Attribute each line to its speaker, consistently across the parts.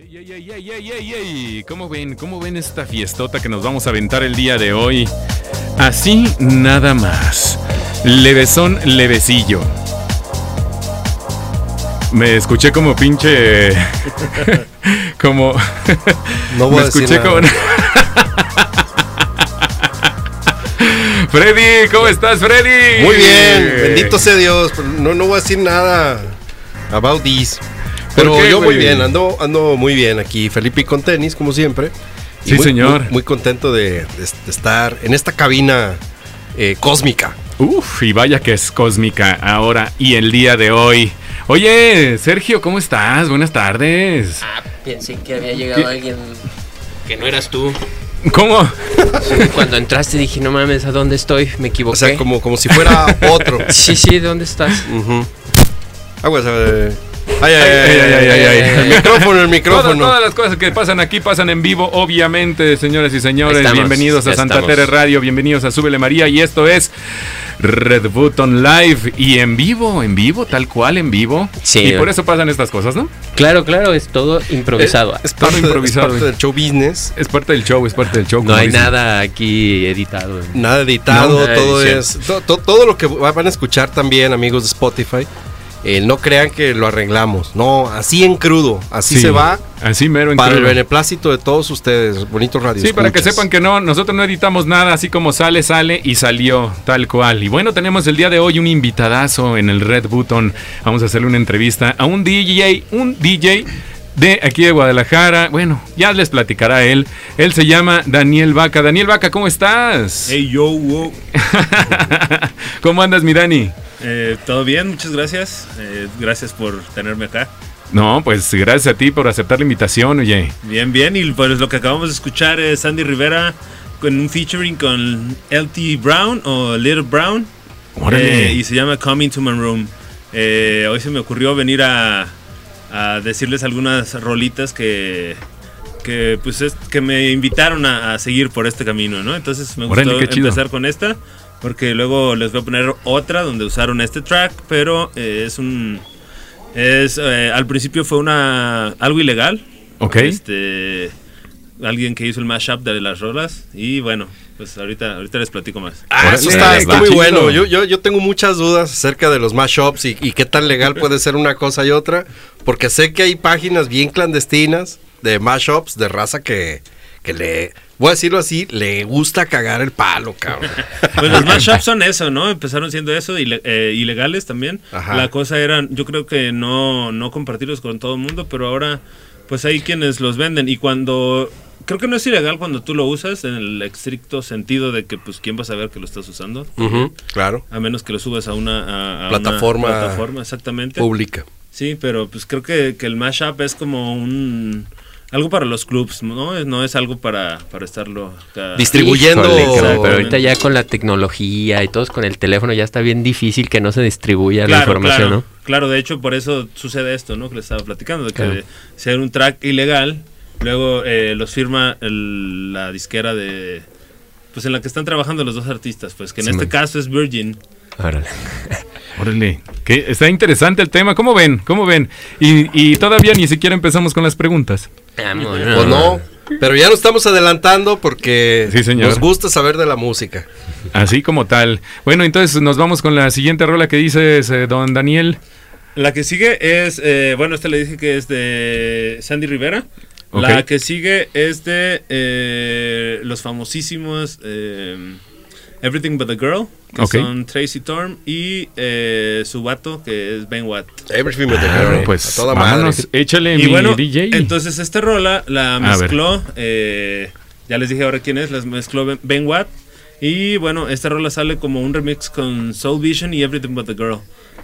Speaker 1: Ey, ey, ey. ¿Cómo ven? ¿Cómo ven esta fiestota que nos vamos a aventar el día de hoy? Así nada más. Levesón, levecillo. Me escuché como pinche. como.
Speaker 2: No voy
Speaker 1: Me
Speaker 2: a decir
Speaker 1: escuché
Speaker 2: nada.
Speaker 1: como. Freddy, ¿cómo estás, Freddy?
Speaker 2: Muy bien, bendito sea Dios. No, no voy a decir nada about this. Pero
Speaker 1: ¿Por qué,
Speaker 2: yo muy
Speaker 1: güey?
Speaker 2: bien, ando, ando muy bien aquí. Felipe con tenis, como siempre. Y
Speaker 1: Sí,
Speaker 2: muy-
Speaker 1: señor.
Speaker 2: Muy, muy contento de, de- de estar en esta cabina eh, cósmica.
Speaker 1: Uf, y vaya que es cósmica ahora y el día de hoy. Oye, Sergio, ¿cómo estás? Buenas tardes.
Speaker 3: Ah, pensé que había llegado
Speaker 1: ¿Qué?
Speaker 3: alguien que no eras tú.
Speaker 1: ¿Cómo?
Speaker 3: Cuando entraste dije, no mames, ¿a dónde estoy? Me equivoqué.
Speaker 2: O sea, como, como si fuera otro.
Speaker 3: Sí, sí, ¿dónde estás?
Speaker 2: Aguas, eh. Ay, ay,
Speaker 1: Ay,
Speaker 2: ay,
Speaker 1: ay, ay, ay, ay.
Speaker 2: El micrófono, el micrófono.
Speaker 1: Todas, todas las cosas que pasan aquí pasan en vivo, obviamente, señoras y señores.
Speaker 3: Estamos,
Speaker 1: bienvenidos a Santa. Tere Radio, bienvenidos a Súbele María. Y esto es Red Button Live. Y en vivo, en vivo, tal cual, en vivo.
Speaker 3: Sí.
Speaker 1: Y por eso pasan estas cosas, ¿no?
Speaker 3: Claro, claro, es todo improvisado.
Speaker 2: Es
Speaker 1: Todo
Speaker 2: parte,
Speaker 1: improvisado,
Speaker 2: es parte del show business.
Speaker 1: Es parte del show, es parte del show.
Speaker 3: no hay
Speaker 1: dicen.
Speaker 3: nada aquí editado.
Speaker 2: Nada editado,
Speaker 3: No, nada
Speaker 2: todo
Speaker 3: edición.
Speaker 2: es. to- to- todo lo que va- van a escuchar también, amigos de Spotify. Eh, no crean que lo arreglamos. No, así en crudo. Así
Speaker 1: Sí,
Speaker 2: se va.
Speaker 1: Así mero en
Speaker 2: Para el beneplácito de todos ustedes. Bonitos radios.
Speaker 1: Sí, para que sepan que no, nosotros no editamos nada, así como sale, sale y salió, tal cual. Y bueno, tenemos el día de hoy un invitadazo en el Red Button. Vamos a hacerle una entrevista a un DJ, un DJ de aquí de Guadalajara. Bueno, ya les platicará él. Él se llama Daniel Vaca. Daniel Vaca, ¿cómo estás?
Speaker 4: Hey, yo, wow.
Speaker 1: ¿Cómo andas, mi Dani?
Speaker 4: Eh, ¿Todo bien? Muchas gracias. Eh, gracias por tenerme acá.
Speaker 1: No, pues gracias a ti por aceptar la invitación, oye.
Speaker 4: Bien, bien. Y pues lo que acabamos de escuchar es Sandy Rivera con un featuring con LT Brown o Little Brown. Eh, y se llama Coming to My Room. Eh, hoy se me ocurrió venir a, a decirles algunas rolitas que, que, pues es, que me invitaron a, a seguir por este camino, ¿no? Entonces me
Speaker 1: Órale,
Speaker 4: gustó empezar con esta, porque luego les voy a poner otra donde usaron este track, pero eh, es un... Es, eh, al principio fue una algo ilegal.
Speaker 1: Ok.
Speaker 4: Este, alguien que hizo el mashup de las rolas y bueno, pues ahorita ahorita les platico más.
Speaker 2: Ah, eso está, está muy bueno. Yo, yo, yo tengo muchas dudas acerca de los mashups y, y qué tan legal puede ser una cosa y otra. Porque sé que hay páginas bien clandestinas de mashups de raza que, que le, voy a decirlo así, le gusta cagar el palo, cabrón.
Speaker 4: Pues los mashups son eso, ¿no? Empezaron siendo eso, ile- eh, ilegales también.
Speaker 2: Ajá.
Speaker 4: La cosa era, yo creo que no, no compartirlos con todo el mundo, pero ahora pues hay quienes los venden y cuando... Creo que no es ilegal cuando tú lo usas en el estricto sentido de que pues quién va a saber que lo estás usando.
Speaker 2: Ujú, claro,
Speaker 4: A menos que lo subas a una, a- a una
Speaker 2: Plataforma
Speaker 4: plataforma, exactamente.
Speaker 2: pública.
Speaker 4: Sí, pero pues creo que, que el mashup es como un algo para los clubs, ¿no? Es, no es algo para, para estarlo acá-
Speaker 2: Distribuyendo.
Speaker 3: Híjole, pero ahorita ya con la tecnología y todos con el teléfono ya está bien difícil que no se distribuya la información,
Speaker 4: claro,
Speaker 3: ¿no?
Speaker 4: claro, de hecho por eso sucede esto, ¿no? Que les estaba platicando, de que
Speaker 3: Claro.
Speaker 4: hay un track ilegal, luego eh, los firma el- la disquera de... Pues en la que están trabajando los dos artistas, pues que en
Speaker 1: Sí,
Speaker 4: este
Speaker 1: man.
Speaker 4: caso es Virgin.
Speaker 3: Órale.
Speaker 1: Órale, que está interesante el tema. ¿Cómo ven? ¿Cómo ven? Y, y todavía ni siquiera empezamos con las preguntas.
Speaker 3: Vámonos.
Speaker 2: Pues no, pero ya nos estamos adelantando porque
Speaker 1: Sí, señor.
Speaker 2: nos gusta saber de la música.
Speaker 1: Así como tal. Bueno, entonces nos vamos con la siguiente rola que dices, eh, don Daniel.
Speaker 4: La que sigue es, eh, bueno, esta le dije que es de Sandy Rivera. La que sigue es de eh, los famosísimos eh, Everything But the Girl, que son Tracy Torm y eh, su vato, que es Ben Watt.
Speaker 2: Everything with the
Speaker 1: Ah,
Speaker 2: girl,
Speaker 1: pues
Speaker 2: a toda
Speaker 1: vámonos,
Speaker 2: madre.
Speaker 1: échale
Speaker 4: Y
Speaker 1: mi
Speaker 4: bueno,
Speaker 1: DJ.
Speaker 4: entonces esta rola la mezcló, eh, ya les dije ahora quién es, las mezcló Ben- Ben Watt. Y bueno, esta rola sale como un remix con Soul Vision y Everything But the Girl.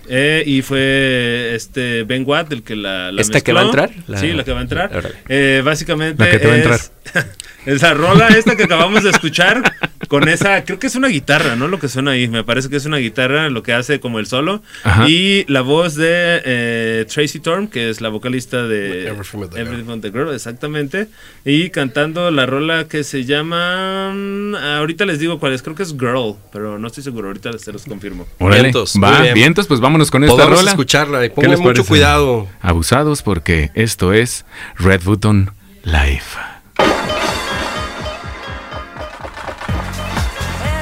Speaker 4: Eh, y fue este Ben Watt el que la, la
Speaker 3: ¿Esta que va a entrar? La-
Speaker 4: Sí, la que va a entrar. Eh, básicamente
Speaker 1: La que te va a
Speaker 4: es, es la rola esta que acabamos de escuchar, con esa, creo que es una guitarra, ¿no? Lo que suena ahí, me parece que es una guitarra lo que hace como el solo.
Speaker 1: Ajá.
Speaker 4: Y la voz de eh, Tracy Torm, que es la vocalista de
Speaker 2: Everything But the Girl.
Speaker 4: Everything But the Girl, exactamente. Y cantando la rola que se llama... mm, ahorita les digo cuál es, creo que es Girl, pero no estoy seguro, ahorita se los confirmo.
Speaker 1: Órale.
Speaker 2: Vientos,
Speaker 1: Va,
Speaker 2: bien.
Speaker 1: vientos, pues vámonos con esta rola.
Speaker 2: escucharla y
Speaker 1: ¿Qué
Speaker 2: pongan
Speaker 1: les
Speaker 2: mucho cuidado.
Speaker 1: Abusados porque esto es Red Button Live.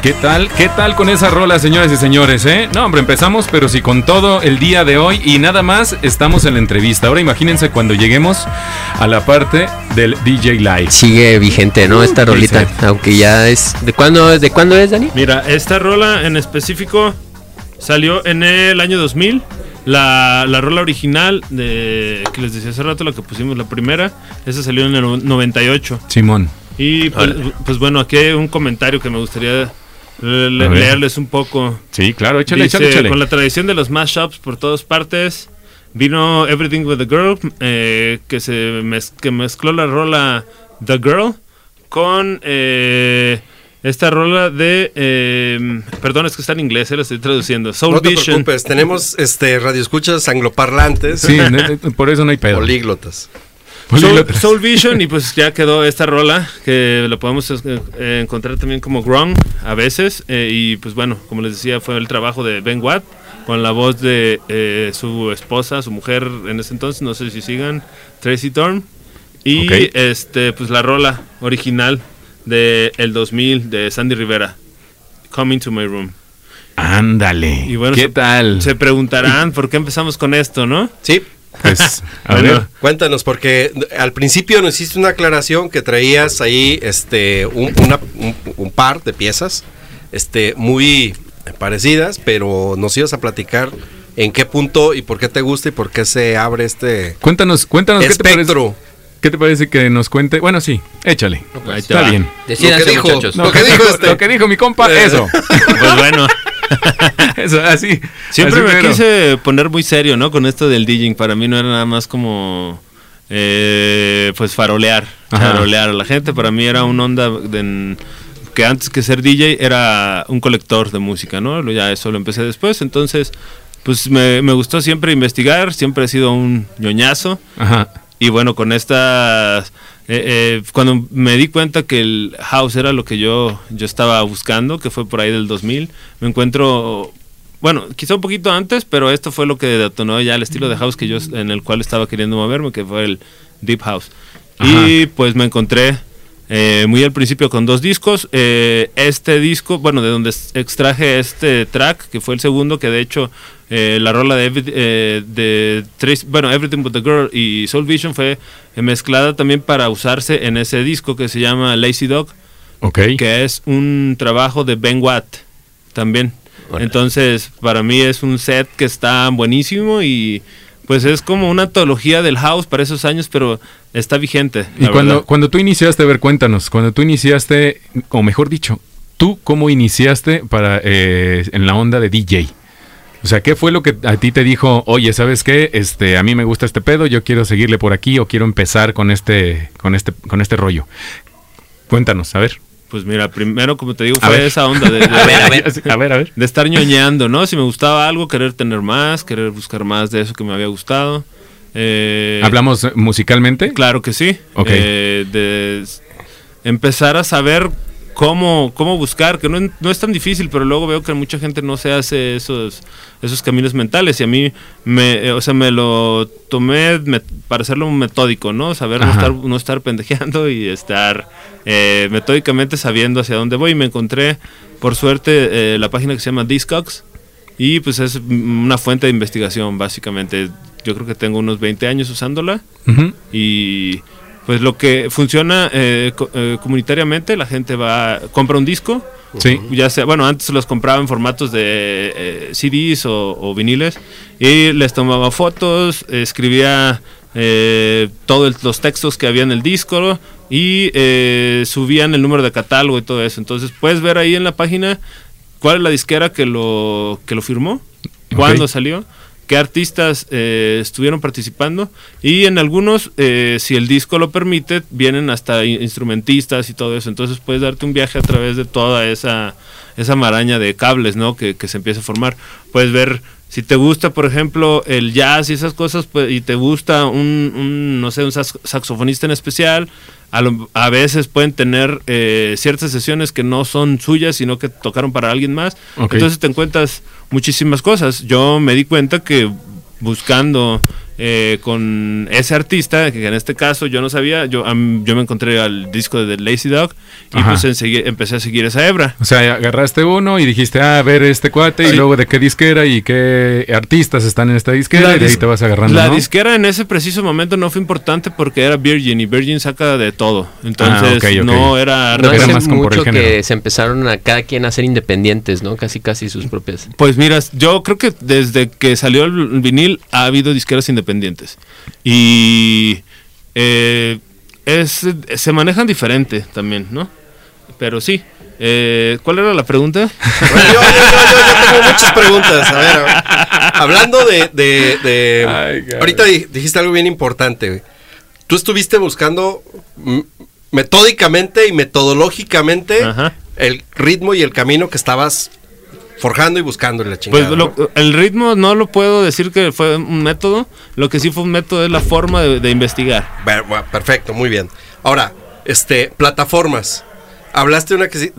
Speaker 1: ¿Qué tal? ¿Qué tal con esa rola, señores y señores? Eh? No, hombre, empezamos, pero sí con todo el día de hoy y nada más estamos en la entrevista. Ahora imagínense cuando lleguemos a la parte del DJ Live.
Speaker 3: Sigue vigente, ¿no? Esta
Speaker 1: Uh,
Speaker 3: rolita.
Speaker 1: dice.
Speaker 3: Aunque ya es. ¿De cuándo, ¿De cuándo es, Dani?
Speaker 4: Mira, esta rola en específico salió en el año 2000. La, la rola original de que les decía hace rato, la que pusimos la primera, esa salió en el 98.
Speaker 1: Simón.
Speaker 4: Y pues, pues bueno, aquí hay un comentario que me gustaría le- le- leerles un poco.
Speaker 1: Sí, claro, échale,
Speaker 4: Dice,
Speaker 1: échale, échale.
Speaker 4: Con la tradición de los mashups por todas partes, vino Everything with the Girl, eh, que se mez- que mezcló la rola The Girl con eh, esta rola de... eh, perdón, es que está en inglés, eh, lo estoy traduciendo. Soul
Speaker 2: No te
Speaker 4: Vision.
Speaker 2: preocupes, tenemos este radioescuchas angloparlantes,
Speaker 1: Sí, por eso no hay pedo.
Speaker 2: políglotas.
Speaker 4: Soul, Vision y pues ya quedó esta rola que la podemos eh, encontrar también como Grung a veces eh, y pues bueno, como les decía fue el trabajo de Ben Watt con la voz de eh, su esposa, su mujer en ese entonces, no sé si sigan, Tracy Thorn y este pues la rola original de el 2000 de Sandy Rivera, Coming to My Room.
Speaker 1: Ándale.
Speaker 4: Y bueno,
Speaker 1: ¿Qué
Speaker 4: se-
Speaker 1: tal?
Speaker 4: Se preguntarán por qué empezamos con esto, ¿no?
Speaker 2: Sí,
Speaker 1: Pues, a
Speaker 4: Bueno.
Speaker 1: ver.
Speaker 2: cuéntanos, porque al principio nos hiciste una aclaración que traías ahí este un, una- un- un par de piezas este muy parecidas, pero nos ibas a platicar en qué punto y por qué te gusta y por qué se abre este
Speaker 1: Cuéntanos, cuéntanos qué te parece. ¿Qué te parece que nos cuente? Bueno, sí, échale.
Speaker 4: Te
Speaker 1: Está
Speaker 4: va.
Speaker 1: bien.
Speaker 3: Decídanse,
Speaker 2: Lo que dijo.
Speaker 3: muchachos.
Speaker 2: No. Lo que dijo este.
Speaker 1: Lo que dijo mi compa,
Speaker 2: Eh.
Speaker 1: eso.
Speaker 4: Pues bueno.
Speaker 1: eso, así.
Speaker 4: Siempre
Speaker 1: así
Speaker 4: me quise poner muy serio, ¿no? Con esto del DJing. Para mí no era nada más como. eh, pues farolear.
Speaker 1: Ajá.
Speaker 4: Farolear a la gente. Para mí era una onda de- en- que antes que ser DJ era un colector de música, ¿no? Ya eso lo empecé después. Entonces, pues me, me gustó siempre investigar. Siempre he sido un ñoñazo.
Speaker 1: Ajá.
Speaker 4: Y bueno, con estas... eh, eh, cuando me di cuenta que el house era lo que yo, yo estaba buscando, que fue por ahí del 2000, me encuentro... Bueno, quizá un poquito antes, pero esto fue lo que detonó ya el estilo de house que yo en el cual estaba queriendo moverme, que fue el deep house. Y pues me encontré eh, muy al principio con dos discos. eh, este disco, bueno, de donde extraje este track, que fue el segundo, que de hecho eh, la rola de, eh, de Trace- bueno, Everything But the Girl y Soul Vision fue mezclada también para usarse en ese disco que se llama Lazy Dog,
Speaker 1: Ok.
Speaker 4: que es un trabajo de Ben Watt también. Entonces, para mí es un set que está buenísimo y pues es como una antología del house para esos años, pero está vigente.
Speaker 1: Y cuando,
Speaker 4: verdad.
Speaker 1: cuando tú iniciaste, a ver, cuéntanos, cuando tú iniciaste, o mejor dicho, tú cómo iniciaste para eh, en la onda de DJ. O sea, ¿qué fue lo que a ti te dijo, oye, ¿sabes qué? Este, a mí me gusta este pedo, yo quiero seguirle por aquí o quiero empezar con este, con este, con este rollo. Cuéntanos, a ver.
Speaker 4: Pues mira, primero, como te digo,
Speaker 1: A
Speaker 4: fue
Speaker 1: ver.
Speaker 4: esa onda de, de-
Speaker 3: A ver, a ver.
Speaker 1: a ver, a ver.
Speaker 4: de estar ñoñando, ¿no? Si me gustaba algo, querer tener más, querer buscar más de eso que me había gustado. Eh,
Speaker 1: ¿Hablamos musicalmente?
Speaker 4: Claro que sí.
Speaker 1: Ok.
Speaker 4: Eh, de empezar a saber cómo, cómo buscar, que no, no es tan difícil, pero luego veo que mucha gente no se hace esos, esos caminos mentales y a mí me, eh, o sea, me lo tomé me- para hacerlo metódico, ¿no? Saber no estar, no estar pendejeando y estar eh, metódicamente sabiendo hacia dónde voy. Y me encontré, por suerte, eh, la página que se llama Discogs y pues es una fuente de investigación, básicamente. Yo creo que tengo unos 20 años usándola
Speaker 1: Ujú.
Speaker 4: y pues lo que funciona eh, co- eh, comunitariamente, la gente va, compra un disco,
Speaker 1: Sí.
Speaker 4: ya sea, bueno, antes los compraba en formatos de eh, CDs o, o viniles y les tomaba fotos, escribía eh, todos los textos que había en el disco y eh, subían el número de catálogo y todo eso. Entonces puedes ver ahí en la página cuál es la disquera que lo, que lo firmó, cuándo
Speaker 1: Ok.
Speaker 4: salió qué artistas eh, estuvieron participando y en algunos, eh, si el disco lo permite, vienen hasta in- instrumentistas y todo eso. Entonces puedes darte un viaje a través de toda esa, esa maraña de cables ¿no? que, se empieza a formar. Puedes ver si te gusta, por ejemplo, el jazz y esas cosas, pues, y te gusta un, no sé, un sax- saxofonista en especial, a, lo- a veces pueden tener eh, ciertas sesiones que no son suyas, sino que tocaron para alguien más. Entonces te encuentras muchísimas cosas. Yo me di cuenta que buscando eh, con ese artista, que en este caso yo no sabía, yo, yo me encontré al disco de The Lazy Dog y
Speaker 1: Ajá.
Speaker 4: pues empecé a seguir esa hebra.
Speaker 1: O sea, agarraste uno y dijiste, ah, a ver este cuate, y luego de qué disquera y qué artistas están en esta disquera, y de ahí te vas agarrando.
Speaker 4: la
Speaker 1: ¿no?
Speaker 4: disquera en ese preciso momento no fue importante porque era Virgin y Virgin saca de todo. Entonces
Speaker 1: Ah,
Speaker 4: no era...
Speaker 3: No
Speaker 1: Era más como por el
Speaker 3: mucho
Speaker 1: género.
Speaker 3: que se empezaron a cada quien a ser independientes, ¿no? Casi casi sus propias.
Speaker 4: Pues mira, yo creo que desde que salió el vinil ha habido disqueras independientes. Y eh, es, se manejan diferente también, ¿no? Pero sí. Eh, ¿Cuál era la pregunta?
Speaker 2: Bueno, yo, yo- yo- yo- yo tengo muchas preguntas. A ver, a ver. hablando de. de- de-
Speaker 1: Ay, caray.
Speaker 2: ahorita di- dijiste algo bien importante. güey. Tú estuviste buscando metódicamente y metodológicamente
Speaker 4: Ajá.
Speaker 2: el ritmo y el camino que estabas forjando y buscando la
Speaker 4: Pues
Speaker 2: chingada.
Speaker 4: lo-
Speaker 2: ¿no?
Speaker 4: el ritmo no lo puedo decir que fue un método. Lo que sí fue un método es la forma de, de investigar.
Speaker 2: Perfecto, muy bien. Ahora, este, plataformas. Hablaste de una que sí,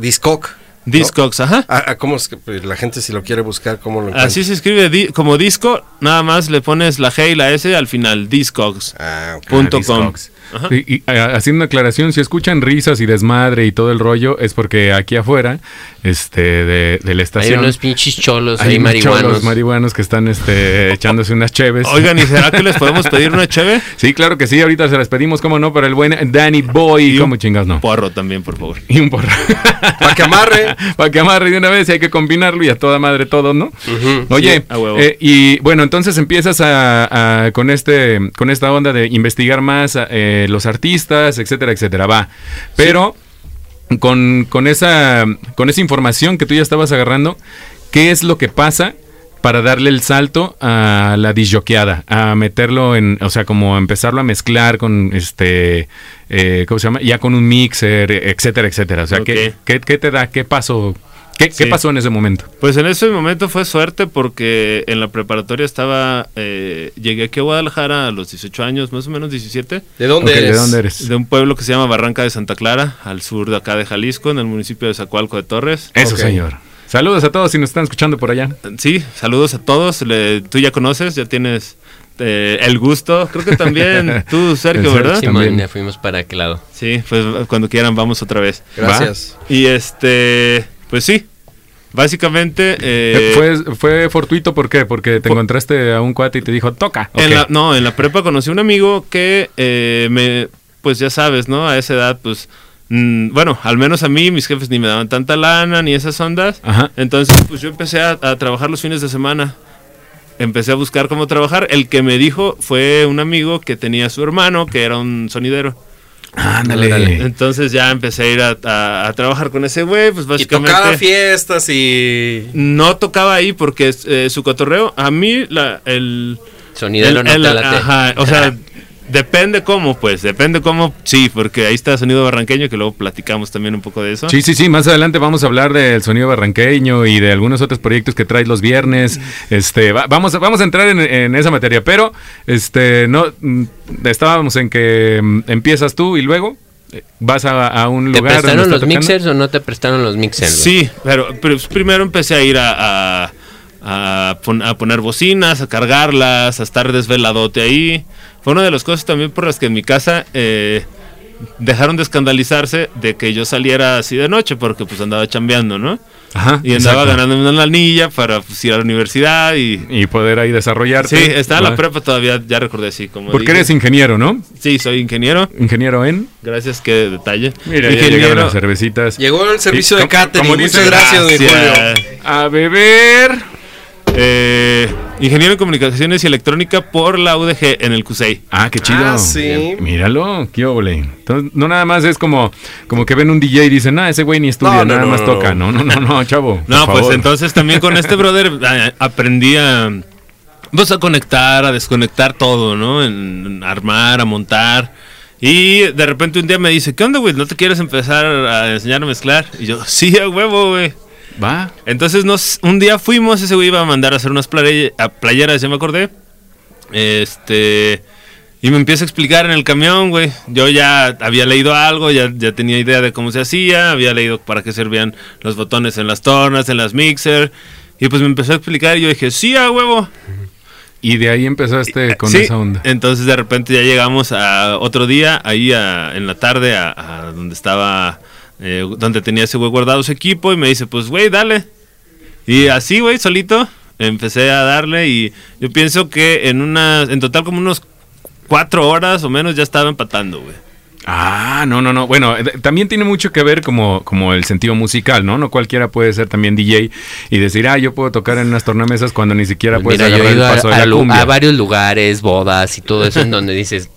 Speaker 4: Discogs, ajá.
Speaker 2: Ah, ah, ¿Cómo es que pues, la gente si lo quiere buscar, cómo lo encuentra?
Speaker 4: Así se escribe di- como disco, nada más le pones la G y la S al final, Discogs.
Speaker 2: Ah, ok.
Speaker 4: punto
Speaker 1: Ah,
Speaker 4: com.
Speaker 1: Discogs.
Speaker 4: Ajá.
Speaker 1: Sí, y, ah, haciendo una aclaración, si escuchan risas y desmadre y todo el rollo, es porque aquí afuera, este, de, de la
Speaker 3: Hay
Speaker 1: estación,
Speaker 3: unos pinches cholos
Speaker 1: hay
Speaker 3: ahí
Speaker 1: unos cholos
Speaker 3: marihuanos.
Speaker 1: marihuanos que están este, echándose unas cheves.
Speaker 4: Oigan, ¿y será que les podemos pedir una cheve?
Speaker 1: Sí, claro que sí, ahorita se las pedimos, cómo no, para el buen Danny Boy,
Speaker 4: Y un
Speaker 1: como chingas no.
Speaker 4: Porro también, por favor.
Speaker 1: Y un porro.
Speaker 2: Para que amarre.
Speaker 1: Para que amarre de una vez y hay que combinarlo y a toda madre todo, ¿no? Oye,
Speaker 4: Sí,
Speaker 1: eh, y bueno, entonces empiezas a, a- con este con esta onda de investigar más eh, los artistas, etcétera, etcétera, va. Pero con, con esa con esa información que tú ya estabas agarrando, ¿qué es lo que pasa para darle el salto a la disjoqueada, a meterlo en, o sea, como empezarlo a mezclar con este, eh, ¿cómo se llama? Ya con un mixer, etcétera, etcétera. O sea, ¿qué, qué, qué te da? ¿Qué pasó? ¿Qué, qué pasó en ese momento?
Speaker 4: Pues en ese momento fue suerte porque en la preparatoria estaba, eh, llegué aquí a Guadalajara a los 18 años, más o menos 17,
Speaker 2: ¿De dónde eres?
Speaker 1: ¿De dónde eres?
Speaker 4: de un pueblo que se llama Barranca de Santa Clara, al sur de acá de Jalisco, en el municipio de Zacualco de Torres.
Speaker 1: Eso, señor. Saludos a todos si nos están escuchando por allá.
Speaker 4: Sí, saludos a todos. Le- tú ya conoces, ya tienes eh, el gusto. Creo que también tú, Sergio,
Speaker 1: El
Speaker 4: ¿verdad?
Speaker 1: Sergio.
Speaker 3: Simón,
Speaker 1: También.
Speaker 3: ya fuimos para aquel lado.
Speaker 4: Sí, pues cuando quieran vamos otra vez.
Speaker 2: Gracias.
Speaker 4: Y este, pues sí, básicamente... eh,
Speaker 1: fue, fue fortuito, ¿por qué? Porque te encontraste a un cuate y te dijo, toca.
Speaker 4: En la, no, en la prepa conocí un amigo que eh, me, pues ya sabes, ¿no? A esa edad, pues, mm, bueno, al menos a mí mis jefes ni me daban tanta lana ni esas ondas.
Speaker 1: Ajá.
Speaker 4: Entonces, pues yo empecé a, a trabajar los fines de semana. Empecé a buscar cómo trabajar. El que me dijo fue un amigo que tenía su hermano, que era un sonidero.
Speaker 1: Ándale.
Speaker 3: Órale.
Speaker 4: Entonces ya empecé a ir a, a- a trabajar con ese güey, pues
Speaker 2: Y
Speaker 4: básicamente...
Speaker 2: tocaba fiestas y...
Speaker 4: No tocaba ahí porque eh, su cotorreo, a mí la, el...
Speaker 3: Sonidero
Speaker 4: el-
Speaker 3: no
Speaker 4: el-
Speaker 3: te late.
Speaker 4: Ajá, o sea, depende cómo, pues, depende cómo, sí, porque ahí está Sonido Barranqueño, que luego platicamos también un poco de eso.
Speaker 1: Sí, sí, sí, más adelante vamos a hablar del sonido barranqueño y de algunos otros proyectos que traes los viernes. Este, va- vamos, a- vamos a entrar en, en esa materia, pero este, no, mm, estábamos en que mm, empiezas tú y luego eh, vas a, a un
Speaker 3: ¿Te
Speaker 1: lugar. donde
Speaker 3: prestaron los
Speaker 1: tocando.
Speaker 3: mixers o no te prestaron los mixers?
Speaker 4: Sí, pero, pero primero empecé a ir a, a, a pon- a poner bocinas, a cargarlas, a estar desveladote ahí. Fue una de las cosas también por las que en mi casa eh, dejaron de escandalizarse de que yo saliera así de noche, porque pues andaba chambeando, ¿no?
Speaker 1: Ajá,
Speaker 4: Y andaba
Speaker 1: exacto.
Speaker 4: ganándome una lanilla para pues, ir a la universidad y...
Speaker 1: Y poder ahí desarrollarte.
Speaker 4: Sí, estaba en la prepa todavía, ya recordé, sí. Como
Speaker 1: Porque
Speaker 4: dije.
Speaker 1: eres ingeniero, ¿no?
Speaker 4: Sí, soy ingeniero.
Speaker 1: Ingeniero en.
Speaker 4: Gracias, qué detalle.
Speaker 1: Mira, ya llegaron las cervecitas.
Speaker 2: Llegó el servicio
Speaker 1: Sí,
Speaker 2: de catering. Muchas
Speaker 1: dice-
Speaker 2: gracias, mi Julio.
Speaker 4: Gracias.
Speaker 1: A beber.
Speaker 4: Eh, ingeniero en comunicaciones y electrónica por la UDG en el CUSEI.
Speaker 1: Ah, qué chido.
Speaker 2: Ah, sí.
Speaker 1: Míralo, qué óvole. Entonces, no nada más es como, como que ven un DJ y dicen, ah, ese güey ni estudia,
Speaker 2: No, no,
Speaker 1: nada
Speaker 2: no,
Speaker 1: más
Speaker 2: no.
Speaker 1: toca. No, no, no, no, chavo.
Speaker 4: No,
Speaker 1: por
Speaker 4: pues
Speaker 1: favor.
Speaker 4: entonces también con este brother eh, aprendí a, pues a conectar, a desconectar todo, ¿no? En, en armar, a montar. Y de repente un día me dice, ¿qué onda, güey? ¿No te quieres empezar a enseñar a mezclar? Y yo, sí, a huevo, güey.
Speaker 1: Va.
Speaker 4: Entonces nos, un día fuimos, ese güey iba a mandar a hacer unas a playeras, ya me acordé. Este... Y me empieza a explicar en el camión, güey. Yo ya había leído algo, ya, ya tenía idea de cómo se hacía, había leído para qué servían los botones en las tornas, en las mixer. Y pues me empezó a explicar y yo dije, sí, a huevo.
Speaker 1: Y de ahí empezaste con
Speaker 4: Sí,
Speaker 1: esa onda.
Speaker 4: Entonces de repente ya llegamos a otro día, ahí a- en la tarde, a, a donde estaba, eh, donde tenía ese güey guardado su equipo y me dice, pues güey, dale. Y así, güey, solito, empecé a darle y yo pienso que en unas, en total como unos cuatro horas o menos ya estaba empatando, güey.
Speaker 1: Ah, no, no, no. Bueno, eh, también tiene mucho que ver como, como el sentido musical, ¿no? No cualquiera puede ser también DJ y decir, ah, yo puedo tocar en unas tornamesas cuando ni siquiera puedes
Speaker 3: Mira, yo
Speaker 1: agarrar
Speaker 3: he
Speaker 1: el
Speaker 3: ido a,
Speaker 1: paso de
Speaker 3: a
Speaker 1: la cumbia.
Speaker 3: a varios lugares, bodas y todo eso, en donde dices,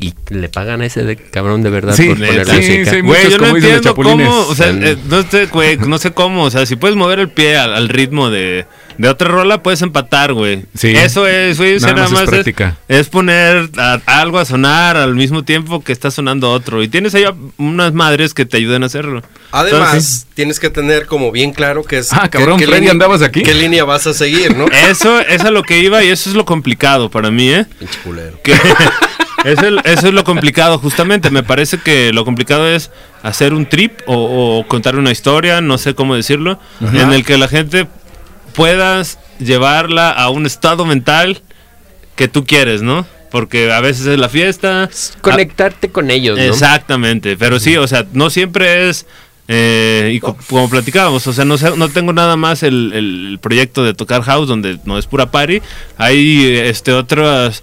Speaker 3: y le pagan a ese de cabrón de verdad
Speaker 1: Sí,
Speaker 3: por poner
Speaker 1: sí,
Speaker 3: música.
Speaker 1: sí,
Speaker 4: Güey, yo no entiendo cómo, o sea, eh, no sé, güey, no sé cómo, o sea, si puedes mover el pie al, al ritmo de, de otra rola, puedes empatar, güey.
Speaker 1: Sí.
Speaker 4: Eso es, güey,
Speaker 1: Nada
Speaker 4: nada
Speaker 1: más es
Speaker 4: más es, es poner a- algo a sonar al mismo tiempo que está sonando otro. Y tienes ahí a- unas madres que te ayuden a hacerlo.
Speaker 2: Además,
Speaker 4: Entonces,
Speaker 2: tienes que tener como bien claro que es.
Speaker 1: Ah,
Speaker 2: qué-
Speaker 1: cabrón,
Speaker 2: qué
Speaker 1: Freddy,
Speaker 2: línea-
Speaker 1: ¿andabas aquí?
Speaker 2: ¿Qué línea vas a seguir, no?
Speaker 4: eso, eso es lo que iba y eso es lo complicado para mí, ¿eh?
Speaker 2: Pinche culero.
Speaker 4: que eso, es- eso es lo complicado justamente. Me parece que lo complicado es hacer un trip o, o contar una historia no sé cómo decirlo en el que la gente puedas llevarla a un estado mental que tú quieres no porque a veces es la fiesta.
Speaker 3: Conectarte con ellos, ¿no?
Speaker 4: exactamente. Pero sí o sea no siempre es eh, y co- como platicábamos, o sea, no, sé- no tengo nada más el, el proyecto de tocar house donde no es pura party. Hay este otros o-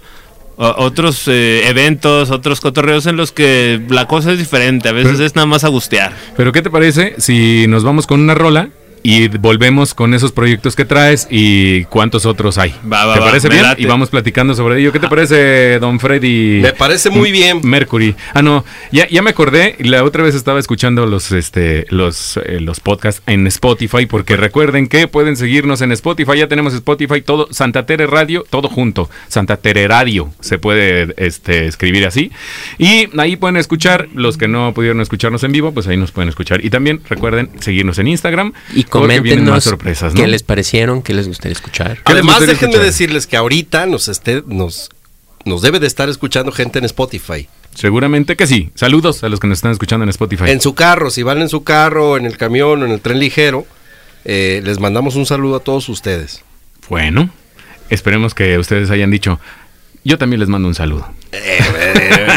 Speaker 4: otros eh, eventos, otros cotorreos en los que la cosa es diferente. A veces
Speaker 1: Pero-
Speaker 4: es nada más a gustear.
Speaker 1: Pero ¿qué te parece si nos vamos con una rola y volvemos con esos proyectos que traes y cuántos otros hay?
Speaker 4: Va, va,
Speaker 1: ¿Te parece bien?
Speaker 4: late.
Speaker 1: Y vamos platicando sobre ello. ¿Qué te parece, don Freddy?
Speaker 2: Me parece muy bien.
Speaker 1: Mercury. Ah, no, ya, ya me acordé. La otra vez estaba escuchando los, este, los, eh, los podcasts en Spotify, porque recuerden que pueden seguirnos en Spotify. Ya tenemos Spotify, todo, Santa Tere Radio, todo junto. Santa Tere Radio, se puede este, escribir así. Y ahí pueden escuchar, los que no pudieron escucharnos en vivo, pues ahí nos pueden escuchar. Y también recuerden seguirnos en Instagram.
Speaker 3: Y
Speaker 1: más
Speaker 3: coméntenos
Speaker 1: sorpresas, ¿no?
Speaker 3: qué les parecieron, qué les gustaría escuchar.
Speaker 1: ¿Qué les
Speaker 2: Además,
Speaker 1: gustaría
Speaker 2: déjenme
Speaker 1: escuchar?
Speaker 2: decirles que ahorita nos esté, nos, nos debe de estar escuchando gente en Spotify.
Speaker 1: Seguramente que sí. Saludos a los que nos están escuchando en Spotify.
Speaker 2: En su carro, si van en su carro, en el camión o en el tren ligero, eh, les mandamos un saludo a todos ustedes.
Speaker 1: Bueno, esperemos que ustedes hayan dicho. Yo también les mando un saludo.
Speaker 2: Eh,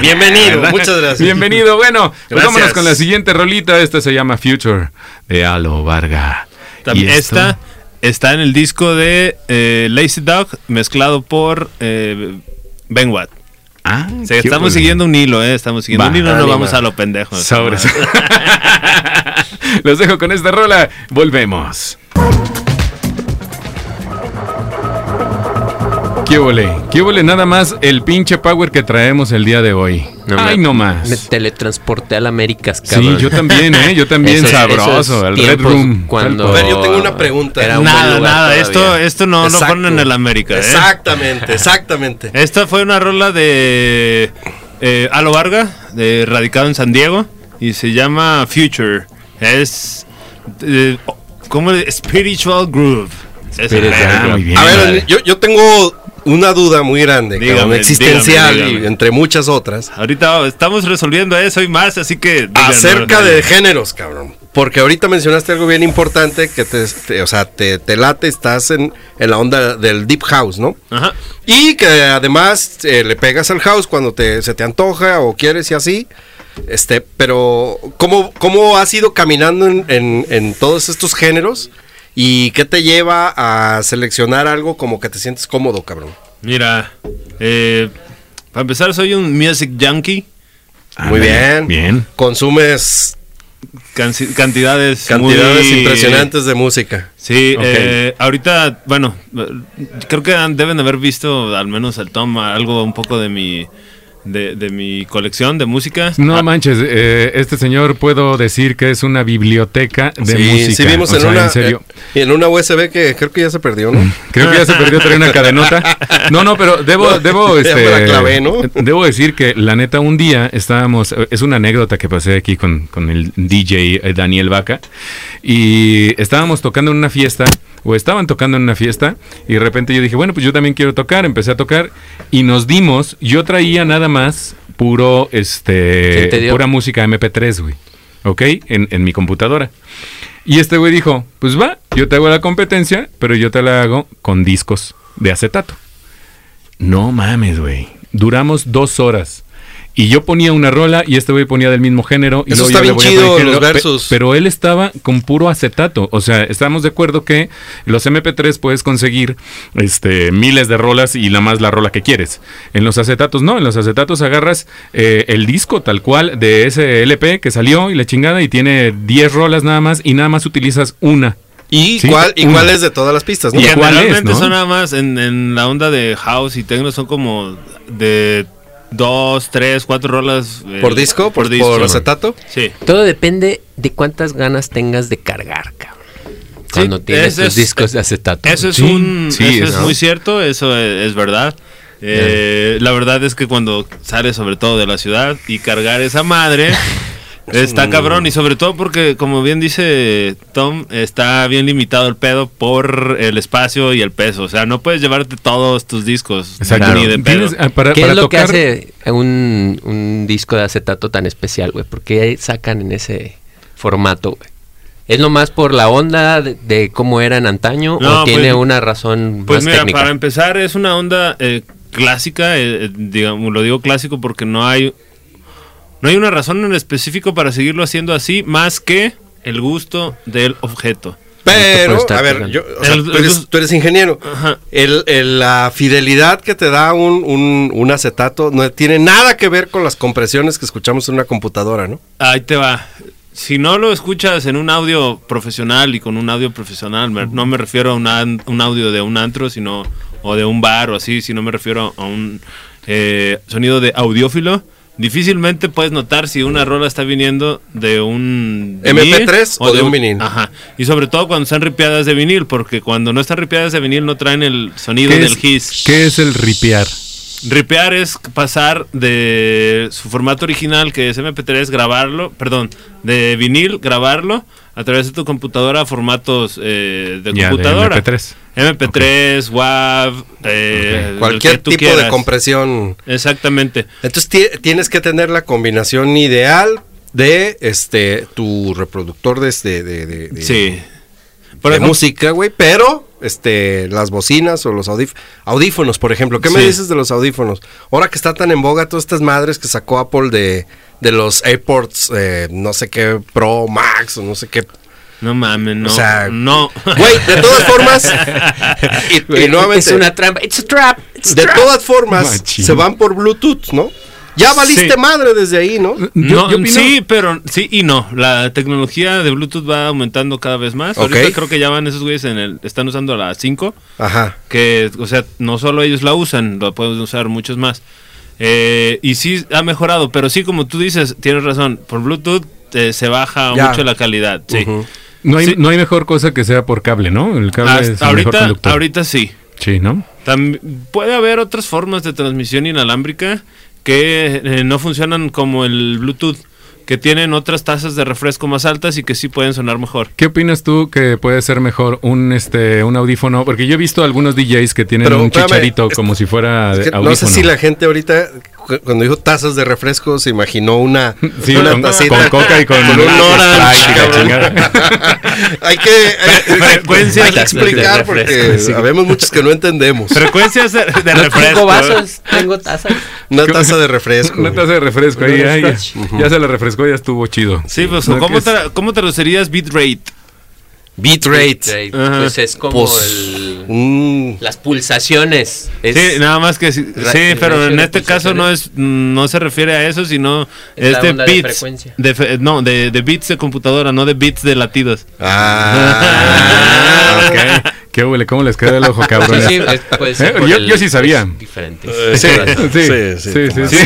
Speaker 2: bienvenido,
Speaker 1: ¿Verdad?
Speaker 2: muchas gracias.
Speaker 1: Bienvenido. Bueno, pues vámonos con la siguiente rolita. Esta se llama Future de Alo Varga. Y
Speaker 4: esta está en el disco de eh, Lazy Dog mezclado por eh, Ben Watt.
Speaker 1: Ah,
Speaker 4: O sea,
Speaker 1: qué
Speaker 4: estamos
Speaker 1: bueno.
Speaker 4: siguiendo un hilo, ¿eh? Estamos siguiendo
Speaker 1: Va,
Speaker 4: un hilo, no vamos a lo pendejo.
Speaker 1: Sobres. Los dejo con esta rola. Volvemos. ¿Qué ole? ¿Qué ole? Nada más el pinche power que traemos el día de hoy. Ay,
Speaker 3: me-
Speaker 1: no más.
Speaker 3: Me teletransporté al Américas,
Speaker 1: Sí,
Speaker 3: cabrón.
Speaker 1: yo también, ¿eh? Yo también sabroso.
Speaker 3: esos
Speaker 1: el Red Room.
Speaker 3: Cuando
Speaker 2: A ver, yo tengo una pregunta.
Speaker 3: Era un buen
Speaker 4: Nada, nada, esto, esto no lo ponen en el América. ¿eh?
Speaker 2: Exactamente, exactamente.
Speaker 4: Esta fue una rola de eh, Alo Varga, de, radicado en San Diego, y se llama Future. Es eh, como Spiritual Groove. Es el-
Speaker 1: Ah, muy bien.
Speaker 2: A ver,
Speaker 4: Vale.
Speaker 2: yo, yo tengo una duda muy grande,
Speaker 4: Dígame,
Speaker 2: cabrón, existencial,
Speaker 4: dígame,
Speaker 2: y entre muchas otras,
Speaker 4: Ahorita estamos resolviendo eso y más, así que...
Speaker 2: acerca de géneros, cabrón. Porque ahorita mencionaste algo bien importante que te, te- o sea, te, te late, estás en, en la onda del deep house, ¿no?
Speaker 4: Ajá.
Speaker 2: Y que además eh, le pegas al house cuando te, se te antoja o quieres y así. Este, pero ¿cómo, cómo has ido caminando en, en- en todos estos géneros? ¿Y qué te lleva a seleccionar algo como que te sientes cómodo, cabrón?
Speaker 4: Mira, eh, para empezar soy un music junkie.
Speaker 2: Muy bien.
Speaker 1: Bien.
Speaker 2: Consumes
Speaker 4: canci- cantidades
Speaker 2: cantidades
Speaker 4: muy-
Speaker 2: impresionantes de música.
Speaker 4: Sí,
Speaker 1: Ok.
Speaker 4: eh, ahorita, bueno, creo que deben haber visto al menos el Tom algo un poco de mi de, de mi colección de música.
Speaker 1: No
Speaker 4: Ah,
Speaker 1: manches, eh, este señor puedo decir que es una biblioteca de
Speaker 2: sí,
Speaker 1: música.
Speaker 2: sí vimos
Speaker 1: O
Speaker 2: en
Speaker 1: sea,
Speaker 2: una
Speaker 1: en serio.
Speaker 2: eh, en una USB que creo que ya se perdió, ¿no?
Speaker 1: Creo que ya se perdió traer una cadenota. No, no, pero debo, debo, este,
Speaker 2: me la clavé, ¿no?
Speaker 1: debo decir que la neta un día estábamos, es una anécdota que pasé aquí con, con el DJ eh, Daniel Vaca y estábamos tocando en una fiesta o estaban tocando en una fiesta y de repente yo dije, bueno, pues yo también quiero tocar, empecé a tocar y nos dimos, yo traía nada más puro,
Speaker 3: ¿Quién te
Speaker 1: este, pura música MP3, güey, ¿ok? En, en mi computadora. Y este güey dijo, pues va, yo te hago la competencia, pero yo te la hago con discos de acetato. No mames, güey. Duramos dos horas. Y yo ponía una rola y este güey ponía del mismo género. Y
Speaker 2: Eso
Speaker 1: luego
Speaker 2: está
Speaker 1: yo le
Speaker 2: bien chido,
Speaker 1: poner
Speaker 2: los
Speaker 1: género, pe-
Speaker 2: versus.
Speaker 1: pero él estaba con puro acetato. O sea, estábamos de acuerdo que los MP3 puedes conseguir este, miles de rolas y la más la rola que quieres. En los acetatos no. En los acetatos agarras eh, el disco tal cual de ese LP que salió y la chingada y tiene 10 rolas nada más y nada más utilizas una.
Speaker 2: Y
Speaker 1: Sí,
Speaker 2: cuál y cuál es de todas las pistas, ¿no?
Speaker 1: ¿Y es,
Speaker 4: Generalmente
Speaker 1: no?
Speaker 4: son nada más en, en la onda de house y techno son como de dos, tres, cuatro rolas. eh,
Speaker 2: ¿Por disco? ¿Por,
Speaker 4: disco.
Speaker 2: por acetato?
Speaker 4: Sí.
Speaker 3: Todo depende de cuántas ganas tengas de cargar, cabrón. Cuando
Speaker 4: Sí,
Speaker 3: tienes tus
Speaker 4: es-
Speaker 3: discos de acetato.
Speaker 4: Eso es
Speaker 1: Sí,
Speaker 4: un
Speaker 1: sí,
Speaker 4: eso
Speaker 1: es-
Speaker 4: es
Speaker 1: ¿no?
Speaker 4: muy cierto, eso es, es verdad. Eh, La verdad es que cuando sales sobre todo de la ciudad y cargar esa madre está cabrón y sobre todo porque como bien dice Tom está bien limitado el pedo por el espacio y el peso, o sea no puedes llevarte todos tus discos
Speaker 1: Exacto.
Speaker 4: ni de pedo.
Speaker 1: Ah, para,
Speaker 3: ¿Qué
Speaker 1: para
Speaker 3: es lo
Speaker 1: tocar,
Speaker 3: que hace un, un disco de acetato tan especial, güey? ¿Por qué sacan en ese formato, güey? ¿Es nomás por la onda de, de cómo era en antaño
Speaker 4: No,
Speaker 3: o tiene
Speaker 4: pues-
Speaker 3: una razón
Speaker 4: Pues
Speaker 3: más
Speaker 4: mira,
Speaker 3: técnica?
Speaker 4: para empezar es una onda eh, clásica, eh, eh, digamos, lo digo clásico porque no hay no hay una razón en específico para seguirlo haciendo así más que el gusto del objeto.
Speaker 2: Pero, a ver, yo, o sea,
Speaker 4: El-
Speaker 2: tú, eres,
Speaker 4: el-
Speaker 2: tú eres ingeniero.
Speaker 4: Ajá.
Speaker 2: El, el- la fidelidad que te da un, un, un acetato no tiene nada que ver con las compresiones que escuchamos en una computadora, ¿no?
Speaker 4: Ahí te va. Si no lo escuchas en un audio profesional y con un audio profesional, no me refiero a un, audio de un antro, sino o de un bar o así, sino me refiero a un eh, sonido de audiófilo. Difícilmente puedes notar si una rola está viniendo de un
Speaker 2: MP3 o de un vinil.
Speaker 4: Ajá. Y sobre todo cuando están ripiadas de vinil, porque cuando no están ripiadas de vinil no traen el sonido
Speaker 1: ¿qué
Speaker 4: del
Speaker 1: es,
Speaker 4: hiss.
Speaker 1: ¿Qué es el ripear?
Speaker 4: Ripear es pasar de su formato original, que es MP3, grabarlo, perdón, de vinil, grabarlo a través de tu computadora a formatos eh, de
Speaker 1: Ya, de
Speaker 4: computadora.
Speaker 1: MP3.
Speaker 4: MP3, WAV, eh,
Speaker 2: Cualquier tipo de compresión.
Speaker 4: Exactamente.
Speaker 2: Entonces ti- tienes que tener la combinación ideal de este tu reproductor de, este- de, de, de-
Speaker 4: Sí.
Speaker 2: de
Speaker 4: Por ejemplo,
Speaker 2: música, güey, pero este las bocinas o los audíf- audífonos, por ejemplo. ¿Qué me dices de los audífonos? Ahora que está tan en boga todas estas madres que sacó Apple de, de los AirPods, eh, no sé qué Pro Max o no sé qué.
Speaker 4: No mames, no.
Speaker 2: O sea,
Speaker 4: no.
Speaker 2: Güey, de todas formas, y, y nuevamente,
Speaker 3: es una trampa. It's a trap. It's a
Speaker 2: de
Speaker 3: trap.
Speaker 2: todas formas,
Speaker 1: Machín.
Speaker 2: se van por Bluetooth, ¿no? Ya valiste
Speaker 4: Sí.
Speaker 2: madre desde ahí, ¿no?
Speaker 1: Yo-
Speaker 4: No,
Speaker 1: yo opino-
Speaker 4: sí, pero sí y no. La tecnología de Bluetooth va aumentando cada vez más.
Speaker 2: Ok.
Speaker 4: Ahorita creo que ya van esos güeyes en el. Están usando la 5.
Speaker 2: Ajá.
Speaker 4: que, o sea, no solo ellos la usan, lo pueden usar muchos más. Eh, y sí ha mejorado, pero sí, como tú dices, tienes razón, por Bluetooth eh, se baja
Speaker 2: Ya.
Speaker 4: mucho la calidad. Sí.
Speaker 1: No hay,
Speaker 4: Sí.
Speaker 1: no hay mejor cosa que sea por cable, ¿no? El cable
Speaker 4: Hasta
Speaker 1: es el mejor
Speaker 4: ahorita,
Speaker 1: conductor.
Speaker 4: ahorita sí.
Speaker 1: Sí, ¿no?
Speaker 4: Tam- puede haber otras formas de transmisión inalámbrica que eh, no funcionan como el Bluetooth, que tienen otras tasas de refresco más altas y que sí pueden sonar mejor.
Speaker 1: ¿Qué opinas tú que puede ser mejor un este un audífono? Porque yo he visto algunos DJs que tienen
Speaker 2: Pero,
Speaker 1: un
Speaker 2: espérame,
Speaker 1: chicharito como si fuera
Speaker 2: Es no sé si la gente ahorita, cuando dijo tazas de refresco, se imaginó una,
Speaker 1: Sí,
Speaker 2: una
Speaker 1: con,
Speaker 2: tacita
Speaker 1: con coca y con,
Speaker 2: con un orange, hay que, eh,
Speaker 4: frecuencias
Speaker 2: hay que
Speaker 3: de
Speaker 2: explicar porque
Speaker 3: sí.
Speaker 2: habemos muchos que no entendemos.
Speaker 4: Frecuencias de, de
Speaker 3: No
Speaker 4: refresco.
Speaker 3: tengo vasos, tengo tazas.
Speaker 2: Una taza de refresco.
Speaker 1: Una taza de refresco ahí, ay, ya, se la refrescó, ya estuvo chido.
Speaker 4: Sí, pues,
Speaker 1: No,
Speaker 4: ¿cómo,
Speaker 1: es-
Speaker 4: tra- ¿cómo traducirías bitrate?
Speaker 2: Bitrate.
Speaker 4: Ajá.
Speaker 3: Pues es como
Speaker 2: Pues,
Speaker 3: el- las pulsaciones. Es-
Speaker 4: Sí, nada más que sí, sí, pero en
Speaker 3: de
Speaker 4: este caso no es no se refiere a eso, sino
Speaker 3: Es
Speaker 4: es de
Speaker 3: onda de
Speaker 4: bits,
Speaker 3: frecuencia.
Speaker 4: de fe- no, de, de bits de computadora, no de bits de latidos.
Speaker 2: Ah,
Speaker 1: ok. ¿Qué huele? ¿Cómo les queda el ojo,
Speaker 3: Sí,
Speaker 1: cabrones?
Speaker 3: sí, ser
Speaker 1: Eh, yo-
Speaker 3: el-
Speaker 1: yo sí sabía.
Speaker 3: Diferente.
Speaker 2: Eh,
Speaker 1: Sí, sí,
Speaker 2: Sí,
Speaker 1: sí,
Speaker 2: sí,
Speaker 1: sí,
Speaker 2: Tomás.
Speaker 1: sí.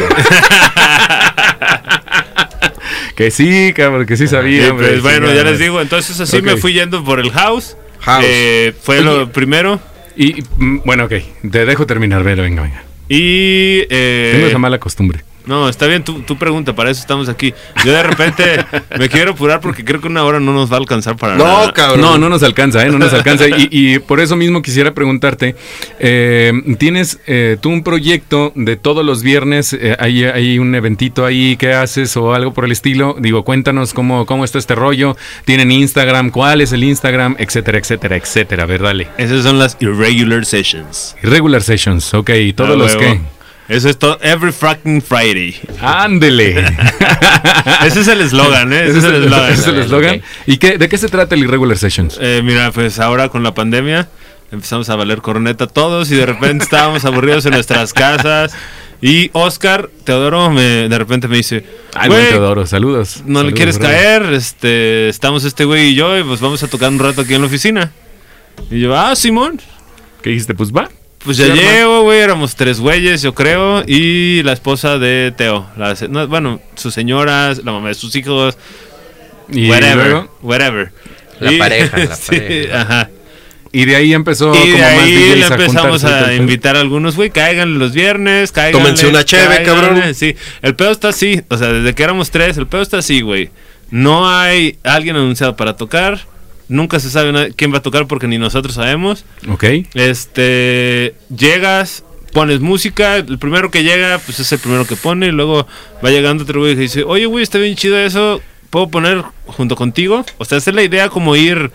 Speaker 1: Que sí, cabrón, que sí sabía. Hombre,
Speaker 4: pues bueno, ya les digo, entonces así me fui yendo por el house.
Speaker 2: House.
Speaker 4: Eh, fue lo primero.
Speaker 1: Y, mm, bueno, ok, te dejo terminar, Vero, venga, venga.
Speaker 4: Y. eh,
Speaker 1: Tengo esa mala costumbre.
Speaker 4: No, está bien, tú, tú pregunta, para eso estamos aquí. Yo de repente me quiero apurar porque creo que una hora no nos va a alcanzar para nada.
Speaker 2: No, cabrón.
Speaker 1: No, no nos alcanza, ¿eh? No nos alcanza. Y, y por eso mismo quisiera preguntarte, eh, ¿tienes eh, tú un proyecto de todos los viernes? eh, hay, hay un eventito ahí que haces o algo por el estilo? Digo, cuéntanos cómo, cómo está este rollo. ¿Tienen Instagram? ¿Cuál es el Instagram? Etcétera, etcétera, etcétera. A ver, dale.
Speaker 4: Esas son las irregular sessions.
Speaker 1: Regular Sessions, ok. ¿Y todos
Speaker 4: Ah,
Speaker 1: los que?
Speaker 4: Eso es todo. Every fucking Friday.
Speaker 1: ¡Ándele!
Speaker 4: Ese es el eslogan, ¿eh? Ese es el eslogan.
Speaker 1: Es el eslogan. ¿Y qué, de qué se trata el Irregular Sessions?
Speaker 4: Eh, mira, pues ahora con la pandemia empezamos a valer corneta todos y de repente estábamos aburridos en nuestras casas. Y Oscar Teodoro me, de repente me dice:
Speaker 1: Ay,
Speaker 4: "Güey,
Speaker 1: Teodoro, saludos.
Speaker 4: ¿No le
Speaker 1: Saludos,
Speaker 4: quieres
Speaker 1: brother.
Speaker 4: caer? Este, estamos este güey y yo y pues vamos a tocar un rato aquí en la oficina. Y yo, ah, Simón.
Speaker 1: ¿Qué dijiste? Pues va.
Speaker 4: Pues ya llego, güey, éramos tres güeyes, yo creo, y la esposa de Teo. La se- no, bueno, sus señoras, la mamá de sus hijos,
Speaker 1: Y
Speaker 4: whatever,
Speaker 1: luego,
Speaker 4: whatever.
Speaker 3: La pareja, la
Speaker 4: sí,
Speaker 3: pareja.
Speaker 4: ajá.
Speaker 1: y de ahí empezó
Speaker 4: Y de
Speaker 1: como más
Speaker 4: ahí
Speaker 1: DJs
Speaker 4: le
Speaker 1: a
Speaker 4: empezamos a
Speaker 1: pedo.
Speaker 4: invitar a algunos, güey, caigan los viernes, caigan.
Speaker 2: Tómense una cheve, cabrón.
Speaker 4: Sí, el pedo está así, o sea, desde que éramos tres, el pedo está así, güey. No hay alguien anunciado para tocar, nunca se sabe quién va a tocar porque ni nosotros sabemos.
Speaker 1: Ok.
Speaker 4: Este, llegas, pones música, el primero que llega, pues es el primero que pone, y luego va llegando otro güey que dice, oye, güey, está bien chido eso, ¿puedo poner junto contigo? O sea, esa es la idea como ir...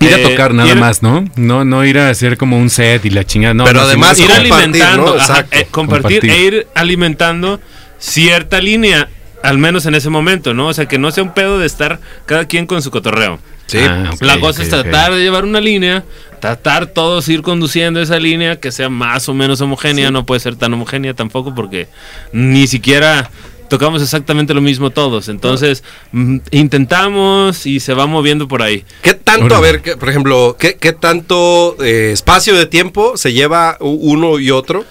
Speaker 1: Ir a
Speaker 4: eh,
Speaker 1: tocar nada
Speaker 4: ir-
Speaker 1: más, ¿no? No no ir a hacer como un set y la chingada. No,
Speaker 2: Pero
Speaker 1: no,
Speaker 2: además
Speaker 4: ir
Speaker 2: compartir,
Speaker 4: alimentando,
Speaker 2: ¿no?
Speaker 4: ajá,
Speaker 2: Exacto.
Speaker 4: eh, compartir,
Speaker 1: Compartir.
Speaker 4: e ir alimentando cierta línea, al menos en ese momento, ¿no? O sea, que no sea un pedo de estar cada quien con su cotorreo.
Speaker 2: Sí.
Speaker 1: Ah, ok,
Speaker 4: La cosa es tratar de llevar una línea, tratar todos ir conduciendo esa línea que sea más o menos homogénea, no puede ser tan homogénea tampoco porque ni siquiera tocamos exactamente lo mismo todos, entonces mm, intentamos y se va moviendo por ahí.
Speaker 2: ¿Qué tanto, a ver, por ejemplo, qué, qué tanto eh, espacio de tiempo se lleva uno y otro?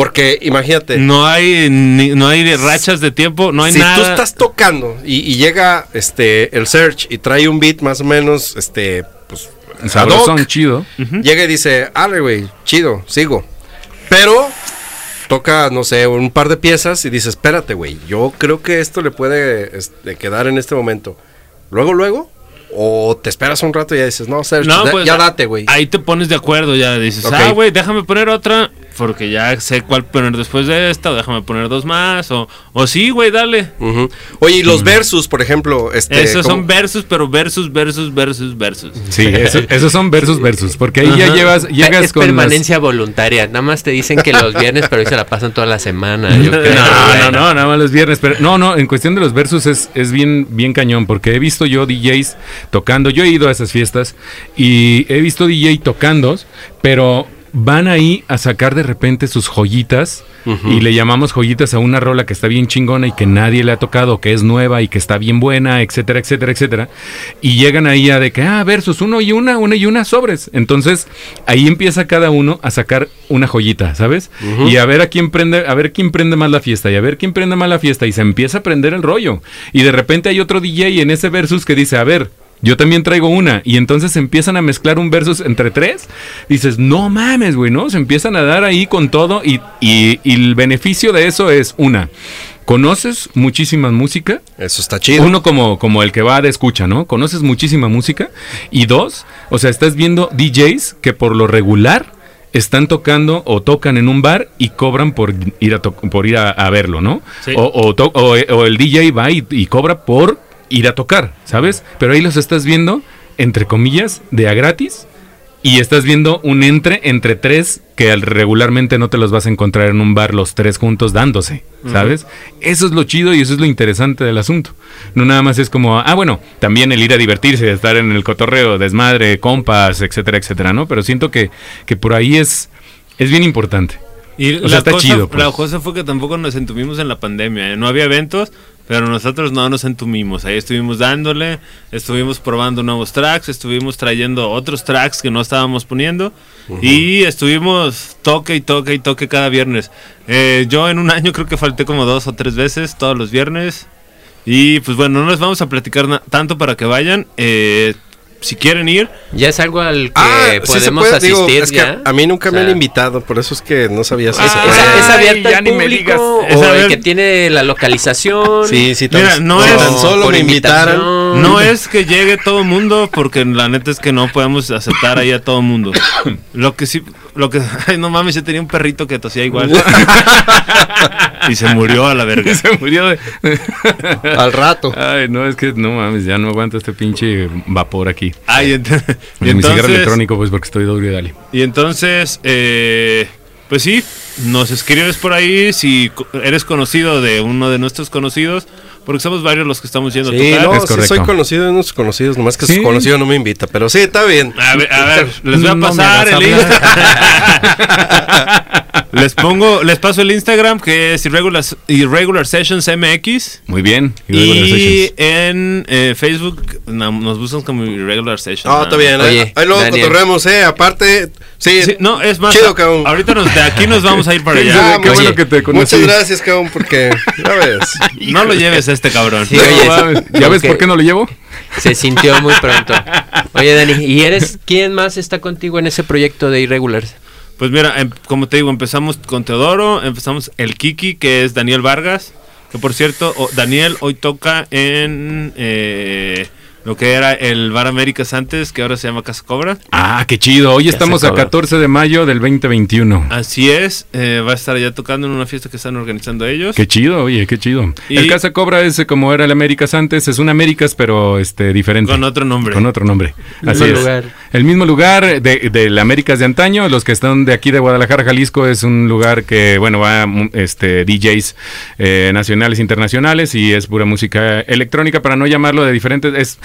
Speaker 2: Porque imagínate,
Speaker 4: No hay ni- no hay rachas de tiempo, no hay
Speaker 2: si
Speaker 4: nada.
Speaker 2: tú estás tocando y, y llega este el search y trae un beat más o menos, este, pues,
Speaker 1: Sabrosón, chido.
Speaker 2: llega y dice, ale, güey, chido, sigo. Pero toca, no sé, un par de piezas y dice, espérate, güey, yo creo que esto le puede este, quedar en este momento. Luego, luego, o te esperas un rato y ya dices, no, Serge,
Speaker 4: No, pues,
Speaker 2: ya date, güey.
Speaker 4: Ahí te pones de acuerdo, ya dices, ah, güey, déjame poner otra, porque ya sé cuál poner después de esta, o déjame poner dos más, o, o sí, güey, dale.
Speaker 2: Oye, y los versus, por ejemplo, este,
Speaker 4: Esos
Speaker 2: ¿cómo-
Speaker 4: son versus, pero versus, versus, versus, versus.
Speaker 1: Sí, eso- esos son versus versus. Porque ahí ya llevas, llegas
Speaker 3: es
Speaker 1: con las-
Speaker 3: permanencia voluntaria. Nada más te dicen que los viernes, pero hoy se la pasan toda la semana. Yo creo.
Speaker 1: No, no, no, nada más los viernes. Pero no, no, en cuestión de los versus es, es bien, bien cañón, porque he visto yo DJs tocando, yo he ido a esas fiestas y he visto DJ tocando, pero van ahí a sacar de repente sus joyitas y le llamamos joyitas a una rola que está bien chingona y que nadie le ha tocado, que es nueva y que está bien buena, etcétera, etcétera, etcétera. Y llegan ahí a de que, ah, versus uno y una, una y una sobres. Entonces ahí empieza cada uno a sacar una joyita, ¿sabes? Y a ver a quién prende, a ver quién prende más la fiesta y a ver quién prende más la fiesta y se empieza a prender el rollo. Y de repente hay otro DJ en ese versus que dice, a ver, yo también traigo una. Y entonces empiezan a mezclar un versus entre tres. Dices, no mames, güey, ¿no? Se empiezan a dar ahí con todo. Y, y- y el beneficio de eso es, una, conoces muchísima música.
Speaker 2: Eso está chido.
Speaker 1: Uno como, como el que va de escucha, ¿no? Conoces muchísima música. Y dos, o sea, estás viendo DJs que por lo regular están tocando o tocan en un bar y cobran por ir a, to- por ir a, a verlo, ¿no?
Speaker 4: Sí.
Speaker 1: O, o o- o el DJ va y, y cobra por ir a tocar, ¿sabes? Pero ahí los estás viendo, entre comillas, de a gratis. Y estás viendo un entre entre tres que al- regularmente no te los vas a encontrar en un bar los tres juntos dándose, ¿sabes? Eso es lo chido y eso es lo interesante del asunto. No nada más es como, ah, bueno, también el ir a divertirse, estar en el cotorreo, desmadre, compas, etcétera, etcétera, ¿no? Pero siento que, que por ahí es, es bien importante.
Speaker 4: Y
Speaker 1: O
Speaker 4: la,
Speaker 1: sea, está
Speaker 4: cosa,
Speaker 1: chido, pues.
Speaker 4: la cosa fue que tampoco nos entuvimos en la pandemia. ¿eh? No había eventos, Pero nosotros no nos entumimos, ahí estuvimos dándole, estuvimos probando nuevos tracks, estuvimos trayendo otros tracks que no estábamos poniendo y estuvimos toque y toque y toque cada viernes. Eh, yo en un año creo que falté como dos o tres veces todos los viernes y pues bueno, no les vamos a platicar tanto para que vayan. Eh, si quieren ir,
Speaker 3: Ya es algo al que
Speaker 2: Ah, sí se
Speaker 3: podemos
Speaker 2: digo,
Speaker 3: asistir
Speaker 2: es que a mí nunca
Speaker 3: O
Speaker 2: me han invitado, por eso es que no sabía si
Speaker 3: ¿Es,
Speaker 2: se
Speaker 3: es-
Speaker 2: puede.
Speaker 3: es
Speaker 1: Ay,
Speaker 3: abierta
Speaker 1: ya
Speaker 3: al público o
Speaker 4: Es a
Speaker 3: el que tiene la localización?
Speaker 2: Sí, sí, tan,
Speaker 4: Mira, no es-
Speaker 2: tan solo
Speaker 3: por
Speaker 2: me invitaran.
Speaker 4: No es que llegue todo el mundo, porque la neta es que no podemos aceptar ahí a todo el mundo. Lo que sí, lo que, ay, no mames, yo tenía un perrito que tosía igual. y se murió a la verga.
Speaker 1: Se murió de...
Speaker 2: Al rato.
Speaker 1: Ay, no, es que no mames, ya no aguanto este pinche vapor aquí.
Speaker 4: Ay, ent- y
Speaker 1: Y mi cigarro
Speaker 4: entonces,
Speaker 1: electrónico, pues porque estoy doble dale.
Speaker 4: y entonces, eh, pues sí, nos escribes por ahí si eres conocido de uno de nuestros conocidos, porque somos varios los que estamos yendo
Speaker 2: Sí,
Speaker 4: a tocar.
Speaker 2: no,
Speaker 1: Es
Speaker 2: sí soy conocido de unos conocidos, nomás que
Speaker 1: Sí.
Speaker 2: su conocido no me invita, pero sí, está bien.
Speaker 4: A ver, a ver, les voy a
Speaker 1: No
Speaker 4: pasar
Speaker 1: hagas
Speaker 4: el. les pongo, les paso el Instagram que es Irregular, Irregular Sessions MX.
Speaker 1: Muy bien. Irregular
Speaker 4: Y
Speaker 1: Sessions.
Speaker 4: en eh, Facebook no, nos buscan como Irregular Sessions.
Speaker 2: No,
Speaker 4: nada
Speaker 2: está bien.
Speaker 3: Oye,
Speaker 2: ahí luego
Speaker 3: Daniel.
Speaker 2: cotorremos, eh. Aparte, sí.
Speaker 4: Sí, no, es más,
Speaker 2: Chido, cabrón.
Speaker 4: ahorita nos, de aquí nos vamos a ir para allá.
Speaker 2: Ah, muy
Speaker 1: bueno que te conocí.
Speaker 2: Muchas gracias, cabrón, porque, ya ves.
Speaker 4: No lo lleves a este cabrón.
Speaker 3: Sí,
Speaker 1: No ¿Ya ves por qué no lo llevo?
Speaker 3: Se sintió muy pronto. Oye, Dani, ¿y eres quién más está contigo en ese proyecto de Irregulars?
Speaker 4: Pues mira, em- como te digo, empezamos con Teodoro, empezamos el Kiki, que es Daniel Vargas, que por cierto, Daniel hoy toca en eh, lo que era el Bar Américas antes, que ahora se llama Casa Cobra.
Speaker 1: Ah, qué chido. Hoy estamos a
Speaker 3: acabó.
Speaker 1: 14 de mayo del 2021.
Speaker 4: Así es, eh, va a estar allá tocando en una fiesta que están organizando ellos.
Speaker 1: Qué chido, oye, qué chido.
Speaker 4: Y-
Speaker 1: El Casa Cobra es como era el Américas antes, es un Américas, pero este diferente.
Speaker 4: Con otro nombre.
Speaker 1: Con otro nombre.
Speaker 3: El
Speaker 1: Así
Speaker 3: mismo
Speaker 1: es.
Speaker 3: lugar.
Speaker 1: El mismo lugar de, del Américas de antaño. Los que están de aquí de Guadalajara, Jalisco, es un lugar que, bueno, va este, DJs eh, nacionales, internacionales y es pura música electrónica para no llamarlo de diferentes. Es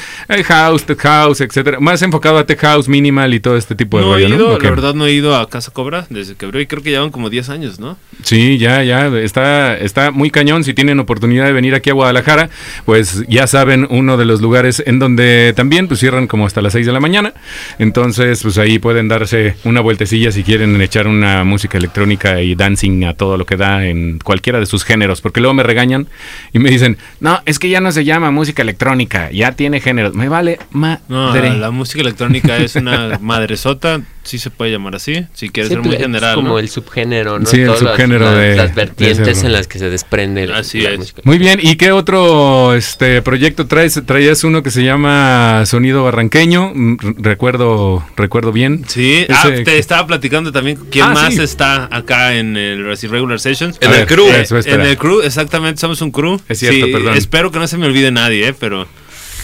Speaker 1: house, tech house, etcétera. Más enfocado a tech house, minimal y todo este tipo de
Speaker 4: No he
Speaker 1: rollo,
Speaker 4: ido,
Speaker 1: ¿no? ¿O qué?
Speaker 4: la verdad no he ido a Casa Cobra desde que abrió y creo que llevan como 10 años, ¿no?
Speaker 1: Sí, ya, ya, está, está muy cañón. Si tienen oportunidad de venir aquí a Guadalajara, pues ya saben, uno de los lugares en donde también pues cierran como hasta las 6 de la mañana. Entonces, pues ahí pueden darse una vueltecilla si quieren echar una música electrónica y dancing a todo lo que da en cualquiera de sus géneros. Porque luego me regañan y me dicen, no, es que ya no se llama música electrónica, ya tiene géneros. Me vale
Speaker 4: No,
Speaker 1: madre.
Speaker 4: la música electrónica es una madresota, sí se puede llamar así, si quieres
Speaker 3: Sí,
Speaker 4: ser muy
Speaker 3: pues, es
Speaker 4: general.
Speaker 3: como
Speaker 4: ¿no?
Speaker 3: el subgénero, ¿no?
Speaker 1: Sí, el
Speaker 3: Todas
Speaker 1: subgénero
Speaker 3: las,
Speaker 1: de-
Speaker 3: las vertientes en las que se desprende la-
Speaker 4: Así
Speaker 3: la
Speaker 4: es.
Speaker 3: música.
Speaker 1: Muy bien, ¿y qué otro este proyecto traes? Traías uno que se llama Sonido Barranqueño, mm, recuerdo recuerdo bien.
Speaker 4: Sí, ah, te estaba platicando también quién
Speaker 1: Ah,
Speaker 4: más
Speaker 1: sí.
Speaker 4: está acá en el Regular Sessions.
Speaker 2: En
Speaker 1: A
Speaker 2: el
Speaker 1: ver,
Speaker 2: crew.
Speaker 1: eso.
Speaker 4: En el crew, exactamente, somos un crew.
Speaker 1: Es cierto,
Speaker 4: Sí,
Speaker 1: perdón.
Speaker 4: Espero que no se me olvide nadie, eh, pero...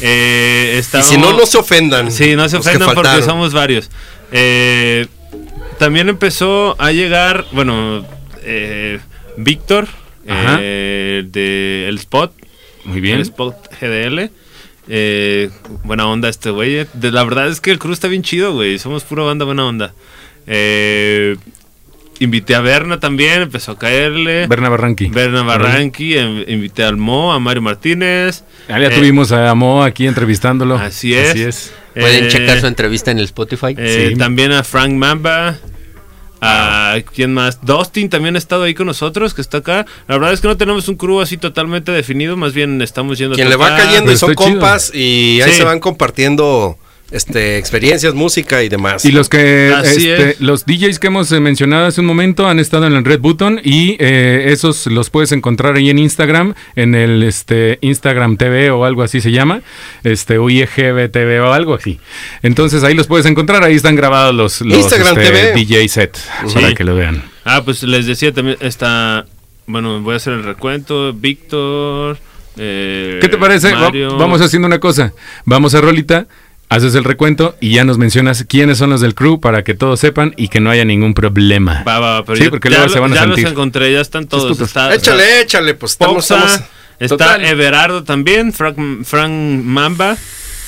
Speaker 4: Eh,
Speaker 2: Y si no, no se ofendan.
Speaker 4: Sí, no se ofendan porque somos varios. Eh, también empezó a llegar, bueno, eh, Víctor, de El Spot,
Speaker 1: Muy
Speaker 4: el
Speaker 1: bien.
Speaker 4: Spot GDL. Buena onda este güey. La verdad es que el crew está bien chido, güey. Somos pura banda buena onda. Eh, invité a Berna también, empezó a caerle.
Speaker 1: Berna Barranqui.
Speaker 4: Berna Barranqui, em- invité al Mo, a Mario Martínez.
Speaker 1: Ah, ya
Speaker 4: Eh,
Speaker 1: tuvimos a Mo aquí entrevistándolo.
Speaker 4: Así es.
Speaker 1: Así es.
Speaker 3: Pueden
Speaker 4: eh,
Speaker 3: checar su entrevista en el Spotify.
Speaker 4: Eh,
Speaker 1: Sí.
Speaker 4: También a Frank Mamba. A quién más? Dustin también ha estado ahí con nosotros, que está acá. La verdad es que no tenemos un crew así totalmente definido, más bien estamos yendo
Speaker 2: Quien le va cayendo y son
Speaker 1: chido.
Speaker 2: compas y ahí
Speaker 4: Sí.
Speaker 2: se van compartiendo este experiencias, música y demás.
Speaker 1: Y los que este,
Speaker 4: es.
Speaker 1: los DJs que hemos eh, mencionado hace un momento han estado en el Red Button y eh, esos los puedes encontrar ahí en Instagram, en el este Instagram TV o algo así se llama, este o IGB TV o algo así. Entonces ahí los puedes encontrar, ahí están grabados los, los
Speaker 2: Instagram
Speaker 1: este,
Speaker 2: TV.
Speaker 1: DJ set
Speaker 4: Sí.
Speaker 1: para que lo vean.
Speaker 4: Ah, pues les decía también, está. Bueno, voy a hacer el recuento. Víctor. eh,
Speaker 1: ¿Qué te parece?
Speaker 4: Mario.
Speaker 1: vamos haciendo una cosa. Vamos a Rolita, haces el recuento y ya nos mencionas quiénes son los del crew para que todos sepan y que no haya ningún problema.
Speaker 4: Va, va, va, pero
Speaker 1: Sí,
Speaker 4: ya-
Speaker 1: porque
Speaker 4: ya,
Speaker 1: luego
Speaker 4: lo-
Speaker 1: se van a
Speaker 4: ya
Speaker 1: sentir.
Speaker 4: los encontré, ya están todos. Está,
Speaker 2: Échale, échale, pues estamos,
Speaker 4: Poxa,
Speaker 2: estamos-
Speaker 4: está
Speaker 1: Total.
Speaker 4: Everardo también, Frank, Frank Mamba.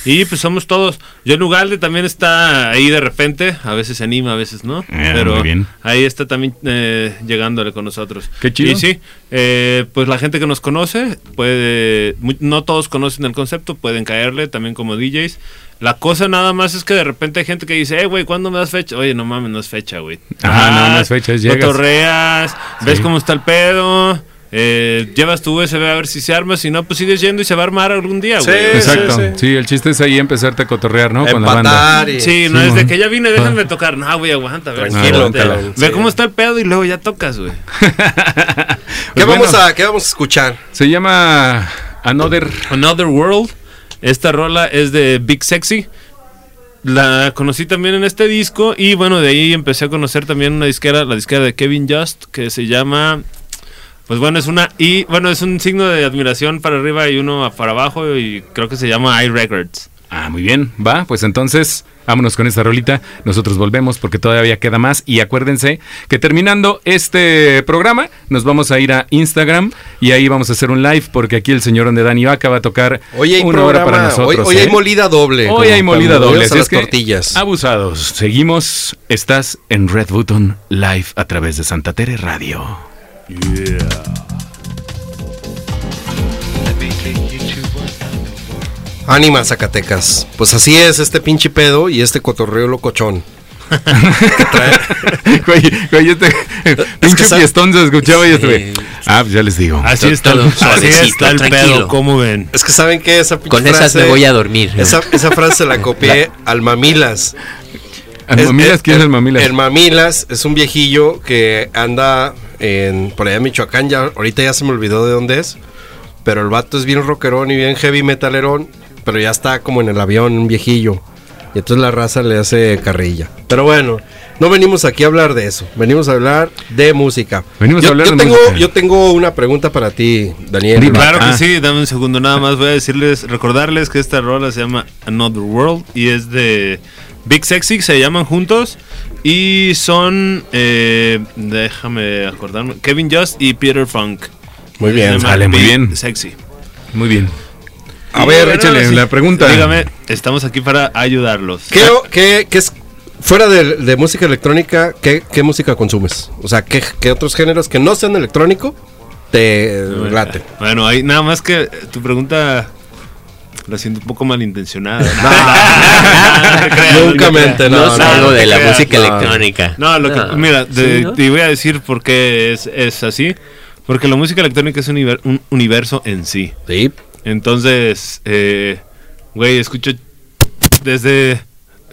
Speaker 4: Y pues somos todos. John Ugalde también está ahí de repente, a veces se anima, a veces no.
Speaker 1: Ah,
Speaker 4: pero
Speaker 1: bien.
Speaker 4: ahí está también eh, llegándole con nosotros.
Speaker 1: Qué chido.
Speaker 4: Y sí, eh, pues la gente que nos conoce, puede, no todos conocen el concepto, pueden caerle también como DJs. La cosa nada más es que de repente hay gente que dice, eh, güey, ¿cuándo me das fecha? Oye, no mames, no es fecha, güey.
Speaker 1: Ajá, no, no
Speaker 4: Vas,
Speaker 1: es fecha, es llegas.
Speaker 4: cotorreas, ves
Speaker 1: Sí.
Speaker 4: cómo está el pedo, eh, llevas tu USB a ver si se arma, si no, pues sigues yendo y se va a armar algún día,
Speaker 2: Sí,
Speaker 4: güey.
Speaker 1: Exacto.
Speaker 2: sí,
Speaker 1: Sí,
Speaker 2: sí.
Speaker 1: el chiste es ahí empezarte a cotorrear, ¿no? Con la banda.
Speaker 2: Y...
Speaker 4: Sí, no
Speaker 1: Sí,
Speaker 4: es de que ya vine, déjame tocar. No, güey, aguanta. a ver,
Speaker 2: Tranquilo, cabrón,
Speaker 4: Ve
Speaker 2: sí.
Speaker 4: cómo está el pedo y luego ya tocas, güey.
Speaker 2: ¿Qué,
Speaker 1: Pues
Speaker 2: vamos a, ¿Qué vamos a escuchar?
Speaker 1: Se llama Another.
Speaker 4: Another World. Esta rola es de Big Sexy. La conocí también en este disco y bueno, de ahí empecé a conocer también una disquera, la disquera de Kevin Just, que se llama... Pues bueno, es una y bueno, es un signo de admiración para arriba y uno para abajo y creo que se llama iRecords.
Speaker 1: Ah, muy bien. Va, pues entonces vámonos con esta rolita. Nosotros volvemos porque todavía queda más. Y acuérdense que terminando este programa, nos vamos a ir a Instagram y ahí vamos a hacer un live porque aquí el señor de Dani Vaca va a tocar
Speaker 2: Hoy hay
Speaker 1: una hora
Speaker 2: programa,
Speaker 1: para nosotros.
Speaker 2: hoy, hoy
Speaker 1: ¿eh?
Speaker 2: hay molida doble.
Speaker 1: Hoy hay molida doble. así
Speaker 2: las
Speaker 1: es que,
Speaker 2: tortillas.
Speaker 1: Abusados. Seguimos. Estás en Red Button Live a través de Santa Tere Radio.
Speaker 2: Ánima, Zacatecas. Pues así es este pinche pedo y este cotorreo locochón.
Speaker 1: güey, güey, este pinche fiestón se escuchaba y
Speaker 3: Sí.
Speaker 1: güey. Ah, pues ya les digo.
Speaker 4: Así está,
Speaker 3: todo
Speaker 4: el- así está el
Speaker 3: tranquilo.
Speaker 4: pedo, ¿cómo ven?
Speaker 2: Es que saben que esa pinche
Speaker 3: Con esas me voy a dormir.
Speaker 2: Esa, esa frase la copié al Mamilas.
Speaker 1: ¿El
Speaker 2: Es-
Speaker 1: Mamilas? ¿Quién es el Mamilas?
Speaker 2: El Mamilas es un viejillo que anda en por allá en Michoacán. Ya, ahorita ya se me olvidó de dónde es. Pero el vato es bien rockerón y bien heavy metalerón. Pero ya está como en el avión, un viejillo. Y entonces la raza le hace carrilla. Pero bueno, no venimos aquí a hablar de eso. Venimos a hablar de música.
Speaker 1: Venimos
Speaker 2: yo,
Speaker 1: a hablar
Speaker 2: yo
Speaker 1: de
Speaker 2: tengo,
Speaker 1: música.
Speaker 2: Yo tengo una pregunta para ti, Daniel.
Speaker 4: Claro que
Speaker 1: Ah.
Speaker 4: sí, dame un segundo nada más. Voy a decirles, recordarles que esta rola se llama Another World y es de Big Sexy, se llaman juntos y son, eh, déjame acordarme, Kevin Just y Peter Funk.
Speaker 2: Muy bien.
Speaker 1: Sale muy bien.
Speaker 4: Sexy.
Speaker 1: Muy bien.
Speaker 2: A ver,
Speaker 1: échale
Speaker 4: sí,
Speaker 1: la pregunta.
Speaker 4: Dígame, estamos aquí para ayudarlos.
Speaker 2: ¿Qué, qué- qué es, fuera de, de música electrónica, ¿qué, qué música consumes? O sea, ¿qué, qué otros géneros que no sean electrónico te late?
Speaker 4: Bueno, ahí nada más que tu pregunta la siento un poco malintencionada.
Speaker 2: Nunca mente,
Speaker 4: creas.
Speaker 3: no,
Speaker 4: te
Speaker 3: de la música
Speaker 2: no.
Speaker 3: electrónica.
Speaker 4: No, lo que, mira, de-
Speaker 3: sí, ¿no?
Speaker 4: te voy a decir por qué es, es así. Porque la música electrónica es un, univer- un universo en sí.
Speaker 2: Sí.
Speaker 4: Entonces, eh, güey, escucho desde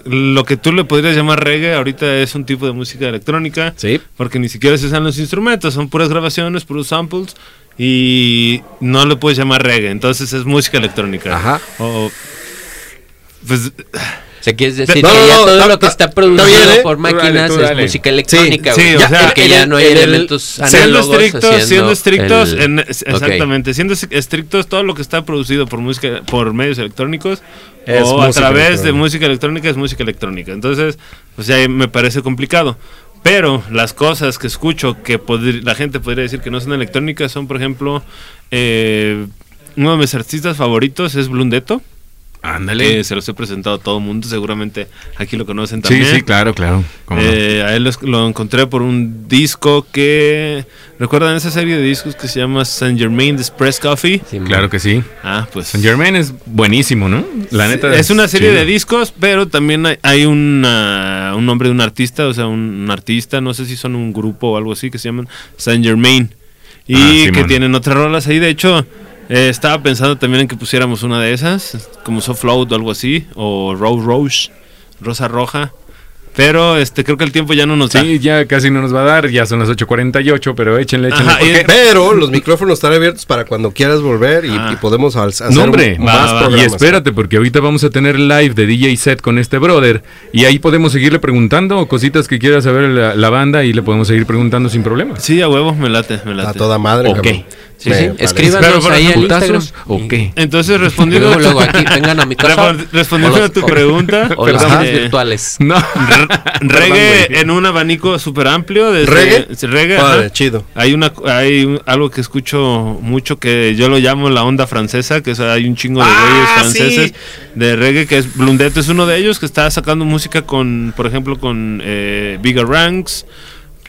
Speaker 4: lo que tú le podrías llamar reggae, ahorita es un tipo de música electrónica.
Speaker 2: Sí.
Speaker 4: Porque ni siquiera se usan los instrumentos, son puras grabaciones, puros samples. Y no le puedes llamar reggae, entonces es música electrónica.
Speaker 2: Ajá.
Speaker 4: O, pues,
Speaker 3: O sea, quieres decir
Speaker 2: No,
Speaker 3: que
Speaker 2: no,
Speaker 3: ya
Speaker 2: no,
Speaker 3: todo lo que está producido
Speaker 2: bien, ¿eh?
Speaker 3: por
Speaker 1: dale,
Speaker 3: máquinas es
Speaker 1: dale.
Speaker 3: música electrónica,
Speaker 4: sí,
Speaker 3: güey.
Speaker 4: o
Speaker 3: Ya,
Speaker 4: sea,
Speaker 3: porque ya no hay
Speaker 2: en el-
Speaker 3: elementos
Speaker 4: siendo
Speaker 3: análogos
Speaker 4: estrictos, siendo estrictos,
Speaker 3: el-
Speaker 4: en-
Speaker 3: Ok.
Speaker 4: exactamente, siendo es- estrictos todo lo que está producido por música, por medios electrónicos
Speaker 2: Es
Speaker 4: o a través de música electrónica es música electrónica. Entonces, pues ya me parece complicado. Pero las cosas que escucho que la gente podría decir que no son electrónicas son, por ejemplo, eh, uno de mis artistas favoritos es Blundeto.
Speaker 1: Ándale.
Speaker 4: Que se los he presentado a todo el mundo, seguramente aquí lo conocen
Speaker 1: Sí,
Speaker 4: también.
Speaker 1: sí, claro, claro. ¿Cómo no?
Speaker 4: Eh, a él los- lo encontré por un disco que. ¿Recuerdan esa serie de discos que se llama Saint Germain Express Coffee?
Speaker 3: Sí,
Speaker 1: Claro que sí.
Speaker 4: Ah, pues.
Speaker 1: Saint Germain es buenísimo, ¿no? La neta.
Speaker 4: es una serie
Speaker 1: chido.
Speaker 4: de discos, pero también hay, hay una- un nombre de un artista, o sea, un, artista, no sé si son un grupo o algo así, que se llaman Saint Germain. Y
Speaker 1: Ah,
Speaker 4: que tienen otras rolas ahí. De hecho, eh, estaba pensando también en que pusiéramos una de esas, como Soft Float o algo así, o Rose Rose, Rosa Roja. Pero este creo que el tiempo ya no nos da.
Speaker 1: Sí, ya casi no nos va a dar, ya son las 8.48, pero échenle, échenle.
Speaker 4: Ajá,
Speaker 1: porque-
Speaker 2: Pero los micrófonos están abiertos para cuando quieras volver y,
Speaker 4: Ah.
Speaker 2: y podemos al- hacer
Speaker 1: No, hombre,
Speaker 2: un-
Speaker 4: va,
Speaker 2: más
Speaker 4: va.
Speaker 1: Y espérate, porque ahorita vamos a tener live de DJ set con este brother. Y ahí podemos seguirle preguntando cositas que quiera saber la, la banda y le podemos seguir preguntando sin problema.
Speaker 4: Sí, a huevo, me late, me late.
Speaker 2: A toda madre,
Speaker 1: Ok.
Speaker 2: cabrón.
Speaker 3: Sí,
Speaker 2: Me
Speaker 3: sí.
Speaker 2: parece.
Speaker 3: Escríbanos ahí al
Speaker 1: ¿Putazos
Speaker 3: Instagram.
Speaker 1: o qué?
Speaker 4: Entonces, respondiendo,
Speaker 3: luego, luego aquí vengan a mi casa.
Speaker 4: Respon- respondiendo
Speaker 3: O los-
Speaker 4: a tu
Speaker 3: o-
Speaker 4: pregunta,
Speaker 3: O las
Speaker 4: perdón, eh,
Speaker 3: virtuales.
Speaker 1: No.
Speaker 4: reggae en un abanico súper amplio. Desde,
Speaker 2: ¿Reggae?
Speaker 4: reggae
Speaker 2: Padre,
Speaker 4: ajá.
Speaker 2: chido.
Speaker 4: Hay una hay algo que escucho mucho que yo lo llamo la onda francesa, que es, hay un chingo de
Speaker 2: Ah,
Speaker 4: güeyes franceses
Speaker 2: sí.
Speaker 4: de reggae, que es Blundet es uno de ellos, que está sacando música con, por ejemplo, con eh, Bigger Ranks,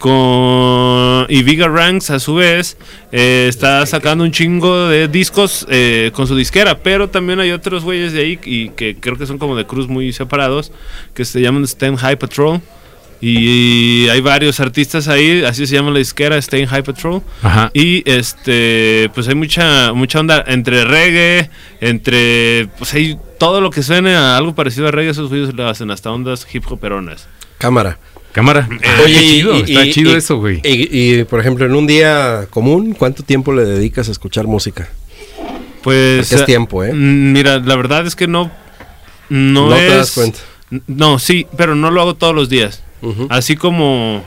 Speaker 4: con y Bigger Ranks a su vez eh, está sacando un chingo de discos eh, con su disquera, pero también hay otros güeyes de ahí y que creo que son como de cruz muy separados, que se llaman Stem High Patrol. Y hay varios artistas ahí, así se llama la disquera, Stay High Patrol.
Speaker 1: Ajá.
Speaker 4: Y este, pues hay mucha, mucha onda entre reggae, entre, pues hay todo lo que suene a algo parecido a reggae, esos güeyes lo hacen hasta ondas hip hoperonas.
Speaker 2: Cámara.
Speaker 1: Cámara.
Speaker 2: Oye,
Speaker 1: Qué
Speaker 2: y-
Speaker 1: chido,
Speaker 2: y-
Speaker 1: está
Speaker 2: y-
Speaker 1: chido eso, güey.
Speaker 2: Y, por ejemplo, en un día común, ¿cuánto tiempo le dedicas a escuchar música?
Speaker 4: Pues.
Speaker 2: Porque es
Speaker 4: eh,
Speaker 2: tiempo, ¿eh?
Speaker 4: mm, Mira, la verdad es que no. No,
Speaker 2: No
Speaker 4: es,
Speaker 2: te das cuenta.
Speaker 4: No, sí, pero no lo hago todos los días. Así como.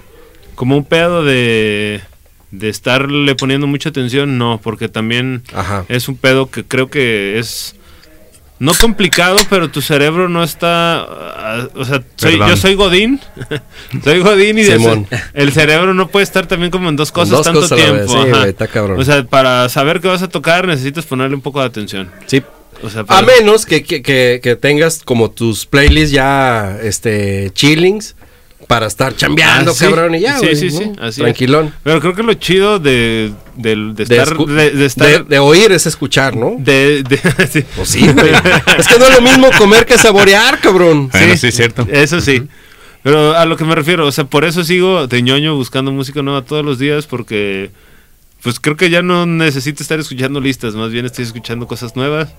Speaker 4: Como un pedo de. De estarle poniendo mucha atención, no, porque también
Speaker 2: Ajá.
Speaker 4: es un pedo que creo que es no complicado, pero tu cerebro no está, ah, o sea, soy- yo soy Godín, soy Godín y
Speaker 2: Simón.
Speaker 4: el cerebro no puede estar también como en dos cosas
Speaker 2: dos
Speaker 4: tanto
Speaker 2: cosas a
Speaker 4: tiempo.
Speaker 2: sí, güey, está cabrón.
Speaker 4: O sea, para saber qué vas a tocar necesitas ponerle un poco de atención.
Speaker 2: Sí.
Speaker 4: O sea,
Speaker 2: A
Speaker 4: para-
Speaker 2: menos que, que, que- que tengas como tus playlists ya, este, chillings para estar chambeando,
Speaker 4: Ah, sí.
Speaker 2: cabrón, y ya,
Speaker 4: Sí,
Speaker 2: güey,
Speaker 4: sí,
Speaker 2: ¿no?
Speaker 4: sí, así es.
Speaker 2: Tranquilón.
Speaker 4: Pero creo que lo chido de, de,
Speaker 2: De,
Speaker 4: estar, de, de estar
Speaker 2: de- de oír es escuchar, ¿no?
Speaker 4: de- de- sí.
Speaker 2: Pues sí, güey. es que no es lo mismo comer que saborear, cabrón.
Speaker 1: Bueno, sí, es cierto.
Speaker 4: Eso sí. Pero a lo que me refiero, o sea, por eso sigo de ñoño buscando música nueva todos los días porque pues creo que ya no necesito estar escuchando listas, más bien estoy escuchando cosas nuevas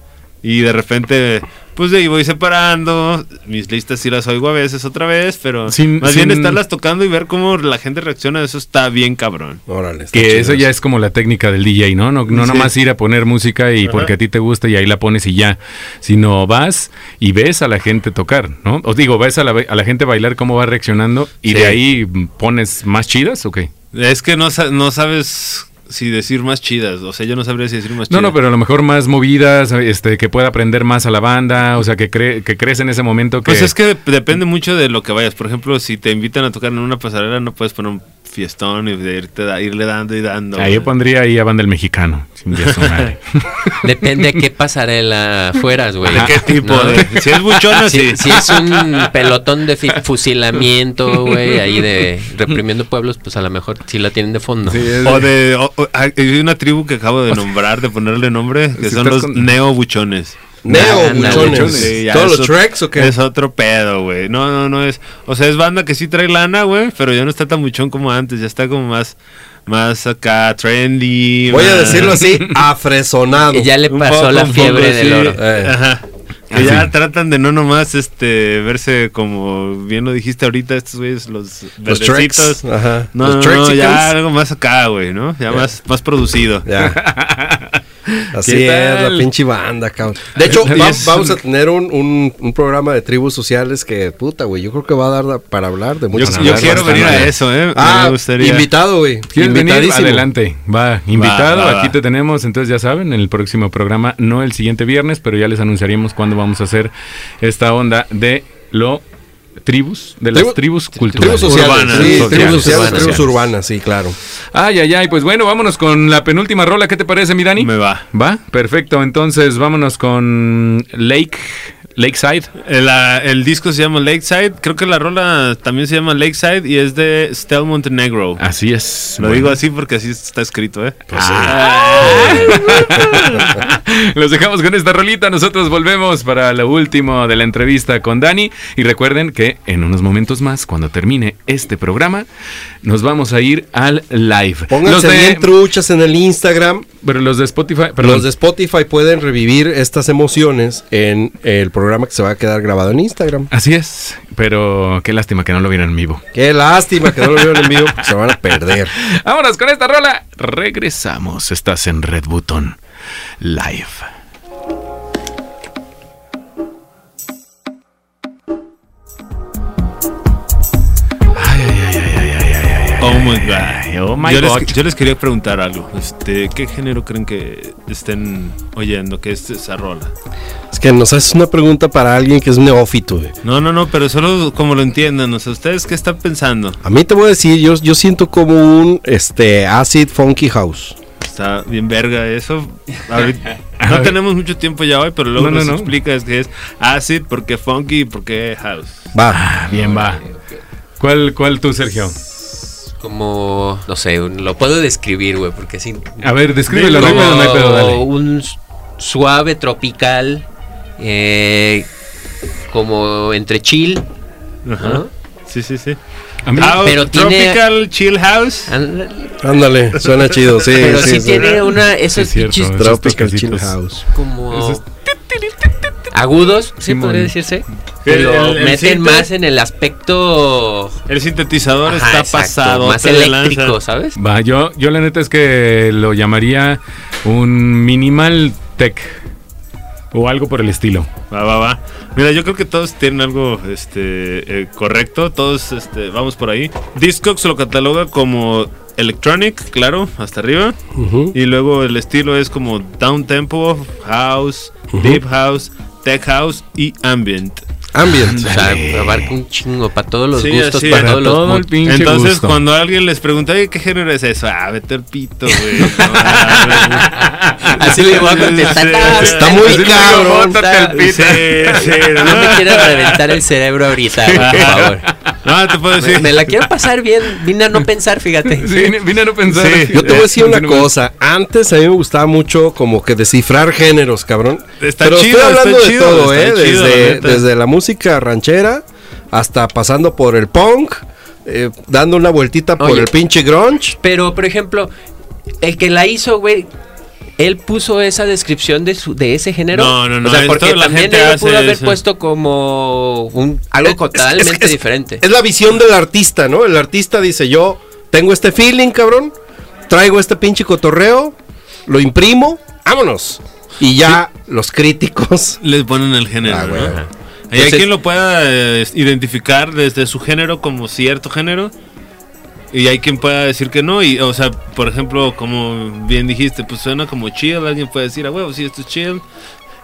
Speaker 4: y de repente pues de ahí voy separando, mis listas sí las oigo a veces otra vez, pero
Speaker 1: Sin-
Speaker 4: más bien estarlas tocando y ver cómo la gente reacciona, eso está bien cabrón.
Speaker 2: Órale. está
Speaker 1: Que
Speaker 2: chido
Speaker 1: eso ya es como la técnica del DJ, ¿no? No, no
Speaker 4: Sí.
Speaker 1: nomás ir a poner música y porque a ti te gusta y ahí la pones y ya, sino vas y ves a la gente tocar, ¿no? Os digo, ves a la, a la gente bailar cómo va reaccionando y
Speaker 4: Sí.
Speaker 1: de ahí pones más chidas o qué?
Speaker 4: Es que no, no sabes si decir más chidas, o sea, yo no sabría si decir más
Speaker 1: No,
Speaker 4: chidas.
Speaker 1: no, pero a lo mejor más movidas, este, que pueda aprender más a la banda, o sea, que, cre que crees en ese momento que...
Speaker 4: Pues es que dep- depende mucho de lo que vayas. Por ejemplo, si te invitan a tocar en una pasarela, no puedes poner un fiestón y de irte da- irle dando y dando.
Speaker 1: Ahí yo pondría ahí a banda el mexicano. sin madre.
Speaker 3: Depende de qué pasarela fueras, güey.
Speaker 4: ¿De qué tipo?
Speaker 3: No,
Speaker 4: de- si es buchona, sí.
Speaker 3: Si, si es un pelotón de fusilamiento, güey, ahí de reprimiendo pueblos, pues a lo mejor sí la tienen de fondo.
Speaker 1: Sí,
Speaker 4: O de. o- o- hay una tribu que acabo de nombrar, de ponerle nombre, que
Speaker 1: Si
Speaker 4: son los
Speaker 1: con-
Speaker 4: neo-buchones.
Speaker 2: Neo, buchones.
Speaker 4: Sí,
Speaker 2: ¿Todos los tracks o qué?
Speaker 4: Es otro pedo, güey. No, no, no es. O sea, es banda que sí trae lana, güey, pero ya no está tan buchón como antes. Ya está como más. Más acá, trendy.
Speaker 2: Voy a decirlo así, afresonado.
Speaker 3: Y ya le pasó
Speaker 4: poco,
Speaker 3: la fiebre
Speaker 4: poco,
Speaker 3: del
Speaker 4: sí.
Speaker 3: oro.
Speaker 2: Eh.
Speaker 4: Ajá. Que
Speaker 1: Así.
Speaker 4: ya tratan de no nomás este verse como bien lo dijiste ahorita, estos güeyes, los
Speaker 2: Los tracks. Ajá.
Speaker 4: No,
Speaker 2: los
Speaker 4: no, no,
Speaker 2: y
Speaker 4: ya algo más acá, güey, ¿no? Ya más, más producido.
Speaker 2: Ya. Así
Speaker 1: ¿Qué
Speaker 2: es,
Speaker 1: tal?
Speaker 2: la pinche banda, cabrón. De hecho, va- vamos a tener un, un, un programa de tribus sociales que, puta, güey, yo creo que va a dar da- para hablar de
Speaker 4: Yo,
Speaker 2: muchas
Speaker 4: yo
Speaker 2: cosas
Speaker 4: quiero
Speaker 2: bastante.
Speaker 4: venir a eso, ¿eh?
Speaker 2: Ah,
Speaker 4: Me gustaría.
Speaker 2: invitado, güey. Invitadísimo.
Speaker 1: Adelante, va, invitado,
Speaker 4: Va, va,
Speaker 1: aquí
Speaker 4: va.
Speaker 1: te tenemos, entonces ya saben, en el próximo programa, no el siguiente viernes, pero ya les anunciaríamos cuándo vamos a hacer esta onda de lo tribus, de las
Speaker 2: Tribu-
Speaker 1: tribus culturales.
Speaker 2: Tribus
Speaker 4: Urbanas.
Speaker 2: sí,
Speaker 1: Sociales,
Speaker 2: tribus sociales,
Speaker 3: urbanas.
Speaker 2: tribus urbanas, sí, claro.
Speaker 1: Ay, ay, ay, pues bueno, vámonos con la penúltima rola, ¿qué te parece, mi Dani?
Speaker 4: Me va.
Speaker 1: Va, perfecto, entonces vámonos con Lake, Lakeside.
Speaker 4: El, ah, el disco se llama Lakeside. Creo que la rola también se llama Lakeside y es de Stel Montenegro.
Speaker 1: Así es.
Speaker 4: Lo
Speaker 1: Bueno.
Speaker 4: digo así porque así está escrito, ¿eh?
Speaker 1: Los dejamos con esta rolita. Nosotros volvemos para lo último de la entrevista con Dani. Y recuerden que en unos momentos más, cuando termine este programa, nos vamos a ir al live.
Speaker 2: Pónganse
Speaker 1: los de,
Speaker 2: bien truchas en el Instagram.
Speaker 1: pero los de Spotify, perdón.
Speaker 2: Los de Spotify pueden revivir estas emociones en el programa que se va a quedar grabado en Instagram.
Speaker 1: Así es, pero qué lástima que no lo vieran en vivo.
Speaker 2: Qué lástima que no lo vieron en vivo, se van a perder.
Speaker 1: Vámonos con esta rola. Regresamos. Estás en Red Button Live.
Speaker 4: Oh my god.
Speaker 1: ay, oh my
Speaker 4: yo,
Speaker 1: God.
Speaker 4: Les, yo les quería preguntar algo. Este, ¿Qué género creen que estén oyendo que es esa rola?
Speaker 2: Es que nos haces una pregunta para alguien que es neófito, güey.
Speaker 4: No, no, no, pero solo como lo entiendan. O sea, ¿ustedes qué están pensando?
Speaker 2: A mí te voy a decir, yo, yo siento como un este acid funky house.
Speaker 4: Está bien verga eso. Ahorita- no tenemos mucho tiempo ya hoy, pero luego
Speaker 1: No, no,
Speaker 4: nos
Speaker 1: no.
Speaker 4: explicas que es acid, porque funky y porque house.
Speaker 2: Va.
Speaker 1: Ah, bien, va. ¿Cuál, ¿Cuál tú, Sergio?
Speaker 3: Como, no sé, un- lo puedo describir, güey, porque sí.
Speaker 1: A ver, descríbelo, no hay
Speaker 3: como
Speaker 1: pedo, no hay pedo, dale.
Speaker 3: un suave tropical, eh, como entre chill,
Speaker 4: Ajá.
Speaker 3: ¿no?
Speaker 4: Sí, sí, sí.
Speaker 1: A mí-
Speaker 4: House,
Speaker 3: pero tiene-
Speaker 4: Tropical Chill House.
Speaker 3: Ándale.
Speaker 2: Suena chido, sí.
Speaker 3: pero sí,
Speaker 2: sí, sí.
Speaker 3: tiene una,
Speaker 1: Sí,
Speaker 3: esos
Speaker 1: es cierto.
Speaker 3: pinches
Speaker 1: Esos
Speaker 2: Tropical Chill. House.
Speaker 3: como
Speaker 1: Esos-
Speaker 3: agudos, sí podría decirse. Pero
Speaker 4: el- el
Speaker 3: meten más en el aspecto
Speaker 4: El sintetizador
Speaker 3: Ajá,
Speaker 4: está
Speaker 3: exacto,
Speaker 4: pasado.
Speaker 3: más eléctrico. ¿sabes?
Speaker 1: Va, yo, yo la neta es que lo llamaría un minimal tech. O algo por el estilo.
Speaker 4: Va, va, va. Mira, yo creo que todos tienen algo este, eh, correcto. Todos este, vamos por ahí. Discogs lo cataloga como electronic, claro, hasta arriba. Y luego el estilo es como down tempo, house, deep house, tech house y ambient.
Speaker 2: Ambient.
Speaker 3: O sea, abarca un chingo para todos los
Speaker 4: Sí,
Speaker 3: gustos,
Speaker 4: así
Speaker 3: para
Speaker 4: es.
Speaker 3: todos los
Speaker 1: todo el
Speaker 3: moods.
Speaker 1: pinche
Speaker 4: Entonces,
Speaker 1: gusto.
Speaker 4: cuando alguien les pregunta, "Oye, ¿qué género es eso? Ah, vete al pito, güey. No.
Speaker 3: Así le voy a contestar.
Speaker 4: Sí,
Speaker 3: "Ah,
Speaker 4: sí,
Speaker 3: está
Speaker 2: Está muy cabrón.
Speaker 1: "Bótate al pito".
Speaker 4: Sí, sí,
Speaker 3: No me quiero reventar el cerebro ahorita, por favor.
Speaker 4: No, te puedo
Speaker 3: Me,
Speaker 4: decir.
Speaker 3: me la quiero pasar bien. Vine a no pensar, fíjate.
Speaker 1: Sí, vine a no pensar.
Speaker 4: Sí.
Speaker 2: Yo te voy a decir una
Speaker 1: Sí, no me-
Speaker 2: cosa. Antes a mí me gustaba mucho como que descifrar géneros, cabrón.
Speaker 4: Está
Speaker 2: Pero
Speaker 4: chido,
Speaker 2: estoy hablando
Speaker 4: está
Speaker 2: de
Speaker 4: chido,
Speaker 2: todo,
Speaker 4: está
Speaker 2: ¿eh?
Speaker 4: chido,
Speaker 2: desde, desde la música ranchera hasta pasando por el punk, eh, dando una vueltita por
Speaker 3: Oye.
Speaker 2: el pinche grunge.
Speaker 3: Pero, por ejemplo, el que la hizo, güey, él puso esa descripción de su, de ese género.
Speaker 4: No, no, no,
Speaker 3: O sea,
Speaker 4: es
Speaker 3: porque
Speaker 4: la
Speaker 3: también
Speaker 4: gente
Speaker 3: él lo
Speaker 4: hace
Speaker 3: pudo haber
Speaker 4: eso.
Speaker 3: puesto como un, algo
Speaker 2: Es-
Speaker 3: totalmente
Speaker 2: es- es-
Speaker 3: diferente.
Speaker 2: Es la visión del artista, ¿no? El artista dice, yo tengo este feeling, cabrón, traigo este pinche cotorreo, lo imprimo, vámonos. Y ya los críticos...
Speaker 4: Les ponen el género.
Speaker 2: Ah,
Speaker 4: ¿no? Hay quien lo pueda eh, identificar desde su género como cierto género. Y hay quien pueda decir que no. Y, o sea, por ejemplo, como bien dijiste, pues suena como chill. Alguien puede decir, ah, huevo, sí, esto es chill.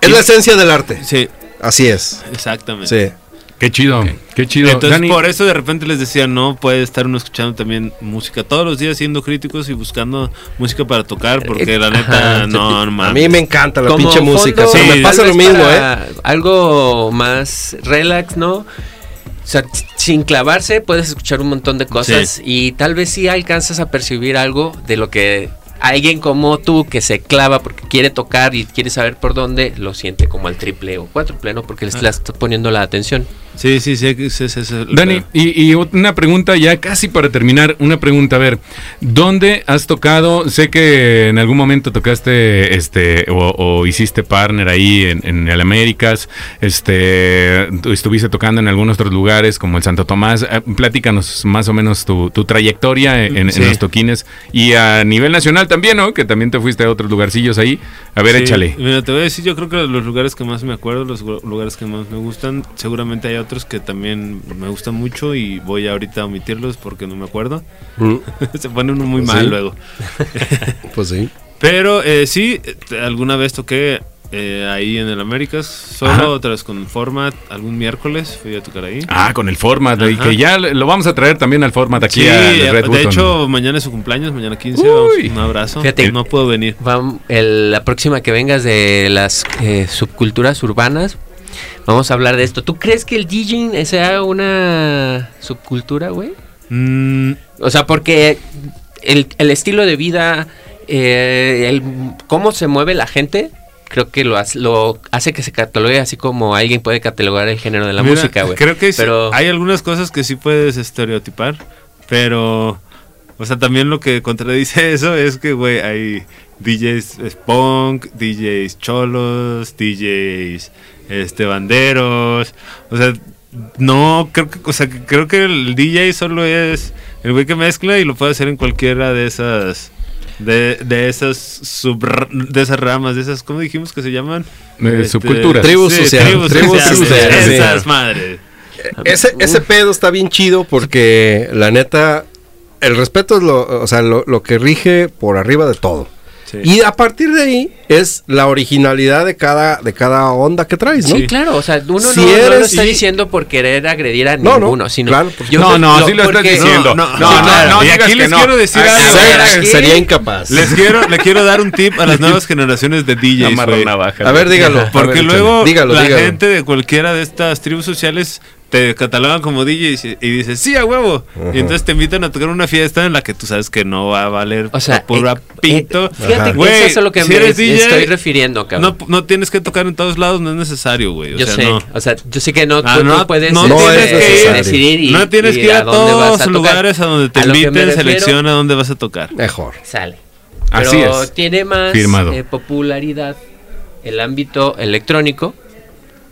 Speaker 2: Es la esencia del arte.
Speaker 4: Sí,
Speaker 2: Así es.
Speaker 4: exactamente.
Speaker 2: Sí.
Speaker 1: Qué chido, qué chido.
Speaker 4: Entonces,
Speaker 1: Dani,
Speaker 4: por eso de repente les decía, no puede estar uno escuchando también música todos los días, siendo críticos y buscando música para tocar, porque la neta,
Speaker 3: Ajá,
Speaker 4: no, no
Speaker 2: A mí me encanta la
Speaker 3: Como
Speaker 2: pinche música.
Speaker 3: fondo,
Speaker 2: pero
Speaker 4: sí,
Speaker 2: me pasa lo mismo, ¿eh?
Speaker 3: Algo más relax, ¿no? O sea, sin clavarse puedes escuchar un montón de cosas
Speaker 4: Sí.
Speaker 3: y tal vez sí alcanzas a percibir algo de lo que alguien como tú que se clava porque quiere tocar y quiere saber por dónde, lo siente como al triple o cuádruple, ¿no? Porque le
Speaker 4: Ah.
Speaker 3: estás poniendo la atención.
Speaker 4: Sí, sí, sí, ese es el-
Speaker 1: Dani, y, y una pregunta ya casi para terminar, una pregunta, a ver, ¿dónde has tocado? Sé que en algún momento tocaste, este, o, o hiciste partner ahí en, en el Américas, este, estuviste tocando en algunos otros lugares como el Santo Tomás, Eh, platícanos más o menos tu, tu trayectoria en, en
Speaker 4: Sí.
Speaker 1: los toquines y a nivel nacional también, ¿no? Que también te fuiste a otros lugarcillos ahí, a ver,
Speaker 4: Sí,
Speaker 1: échale.
Speaker 4: Mira, te voy a decir, yo creo que los lugares que más me acuerdo, los lugares que más me gustan, seguramente hay otros que también me gustan mucho y voy ahorita a omitirlos porque no me acuerdo.
Speaker 2: Mm,
Speaker 4: Se pone uno muy
Speaker 2: Pues
Speaker 4: mal
Speaker 2: sí.
Speaker 4: luego.
Speaker 2: Pues sí.
Speaker 4: Pero eh, sí, eh, alguna vez toqué eh, ahí en el Américas, solo
Speaker 1: Ajá.
Speaker 4: otras con Format, algún miércoles fui a tocar ahí.
Speaker 1: Ah, con el format, y que ya lo vamos a traer también al format aquí
Speaker 4: Sí,
Speaker 1: al Red
Speaker 4: de
Speaker 1: Button.
Speaker 4: hecho, mañana es su cumpleaños, mañana 15,
Speaker 1: Uy.
Speaker 4: vamos, un abrazo.
Speaker 3: Fíjate.
Speaker 4: no puedo venir.
Speaker 3: El- la próxima que vengas de las eh, subculturas urbanas, vamos a hablar de esto. ¿Tú crees que el DJing sea una subcultura, güey?
Speaker 4: Mm,
Speaker 3: O sea, porque el, el estilo de vida, eh, el cómo se mueve la gente, creo que lo, hace- lo hace que se catalogue así como alguien puede catalogar el género de la
Speaker 4: Mira,
Speaker 3: música, güey.
Speaker 4: Creo que sí,
Speaker 3: pero
Speaker 4: hay algunas cosas que sí puedes estereotipar, pero, o sea, también lo que contradice eso es que, güey, hay DJs punk, DJs cholos, DJs este banderos, o sea, no creo que, o sea, que creo que el DJ solo es el güey que mezcla y lo puede hacer en cualquiera de esas de, de esas sub de esas ramas, de esas ¿cómo dijimos que se llaman?
Speaker 1: Eh, subculturas.
Speaker 2: Tribu social,
Speaker 4: tribus
Speaker 2: tribu
Speaker 4: sociales,
Speaker 2: social, sí.
Speaker 4: esas madres.
Speaker 2: Ese, ese pedo está bien chido porque la neta, el respeto es lo, o sea, lo, lo que rige por arriba de todo.
Speaker 4: Sí.
Speaker 2: Y a partir de ahí es la originalidad de cada, de cada onda que traes, ¿no?
Speaker 3: Sí, claro, o sea, uno
Speaker 2: Si
Speaker 3: no, no lo está diciendo por querer agredir a
Speaker 2: No, no,
Speaker 3: ninguno, sino
Speaker 2: claro,
Speaker 3: yo
Speaker 1: No, no,
Speaker 3: lo-
Speaker 1: sí lo estás diciendo.
Speaker 4: no,
Speaker 1: No,
Speaker 4: no,
Speaker 1: no,
Speaker 4: Y aquí les
Speaker 1: no.
Speaker 4: quiero decir algo.
Speaker 2: Ser-
Speaker 3: aquí-
Speaker 2: sería incapaz.
Speaker 4: Les quiero, le quiero dar un tip a las nuevas generaciones de DJs.
Speaker 1: Navajas.
Speaker 2: A ver, dígalo.
Speaker 4: Porque
Speaker 2: ver,
Speaker 4: luego
Speaker 2: dígalo,
Speaker 4: la
Speaker 2: dígalo.
Speaker 4: gente de cualquiera de estas tribus sociales te catalogan como DJ y, dices, sí, a huevo. Y entonces te invitan a tocar una fiesta en la que tú sabes que no va a valer
Speaker 3: O sea,
Speaker 4: pura
Speaker 3: eh,
Speaker 4: pinto.
Speaker 3: eh, fíjate
Speaker 2: Ajá.
Speaker 3: que
Speaker 4: Güey,
Speaker 3: eso es a lo que
Speaker 4: si
Speaker 3: me
Speaker 4: eres DJ,
Speaker 3: estoy refiriendo, cabrón.
Speaker 4: No, no tienes que tocar en todos lados, no es necesario, güey. O
Speaker 3: yo
Speaker 4: sea,
Speaker 3: sé,
Speaker 4: no.
Speaker 3: o sea, yo sé que no,
Speaker 4: Ah,
Speaker 3: tú
Speaker 4: no,
Speaker 3: no puedes
Speaker 4: no
Speaker 2: tienes que ir-
Speaker 3: decidir y,
Speaker 4: no tienes
Speaker 3: y
Speaker 4: que ir a,
Speaker 3: dónde vas
Speaker 4: todos
Speaker 3: a
Speaker 4: lugares a donde te
Speaker 3: A
Speaker 4: inviten,
Speaker 3: refiero-
Speaker 4: selecciona dónde vas a tocar.
Speaker 2: Mejor.
Speaker 3: Sale.
Speaker 1: Así
Speaker 3: Pero
Speaker 1: es.
Speaker 3: tiene más eh, popularidad el ámbito electrónico,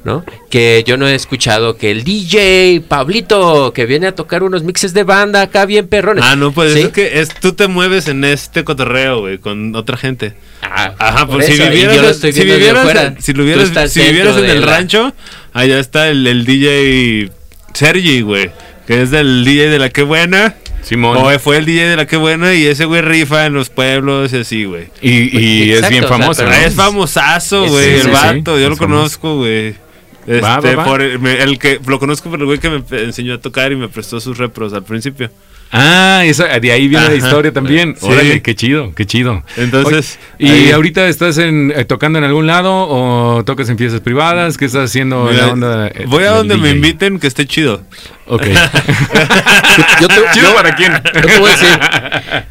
Speaker 3: ¿no? Que yo no he escuchado que el DJ Pablito que viene a tocar unos mixes de banda acá bien perrones.
Speaker 4: Ah, no, pues
Speaker 3: ¿Sí?
Speaker 4: es que es, tú te mueves en este cotorreo, güey, con otra gente.
Speaker 3: Ah,
Speaker 4: Ajá,
Speaker 3: por
Speaker 4: pues si vivieras,
Speaker 3: yo lo estoy
Speaker 4: si vivieras,
Speaker 3: fuera.
Speaker 4: si lo vivieras, si en el
Speaker 3: la-
Speaker 4: rancho, allá está el, el DJ Sergi, güey, que es del DJ de la que buena.
Speaker 1: Simón.
Speaker 4: O fue el DJ de la que buena y ese güey rifa en los pueblos y así, güey.
Speaker 1: Y, y es bien
Speaker 3: o sea,
Speaker 1: famoso. ¿no?
Speaker 4: Ah, es famosazo, güey,
Speaker 1: sí,
Speaker 4: el vato,
Speaker 1: sí,
Speaker 4: yo lo
Speaker 1: famoso.
Speaker 4: conozco, güey. Este,
Speaker 1: Va, va, va.
Speaker 4: por el, me- el que lo conozco por el güey que me enseñó a tocar y me prestó sus repros al principio.
Speaker 1: Ah, esa- de ahí viene la historia también.
Speaker 4: Sí.
Speaker 1: Órale, qué chido, qué chido.
Speaker 4: Entonces,
Speaker 1: Oye, ¿y
Speaker 4: ahí-
Speaker 1: ahorita estás en, eh, tocando en algún lado o tocas en fiestas privadas? ¿Qué estás haciendo en
Speaker 4: Mira,
Speaker 1: la onda? eh,
Speaker 4: voy a donde me inviten que esté chido.
Speaker 1: Ok.
Speaker 2: Yo te,
Speaker 1: ¿Chido
Speaker 2: yo-
Speaker 1: para quién?
Speaker 2: yo te voy a decir,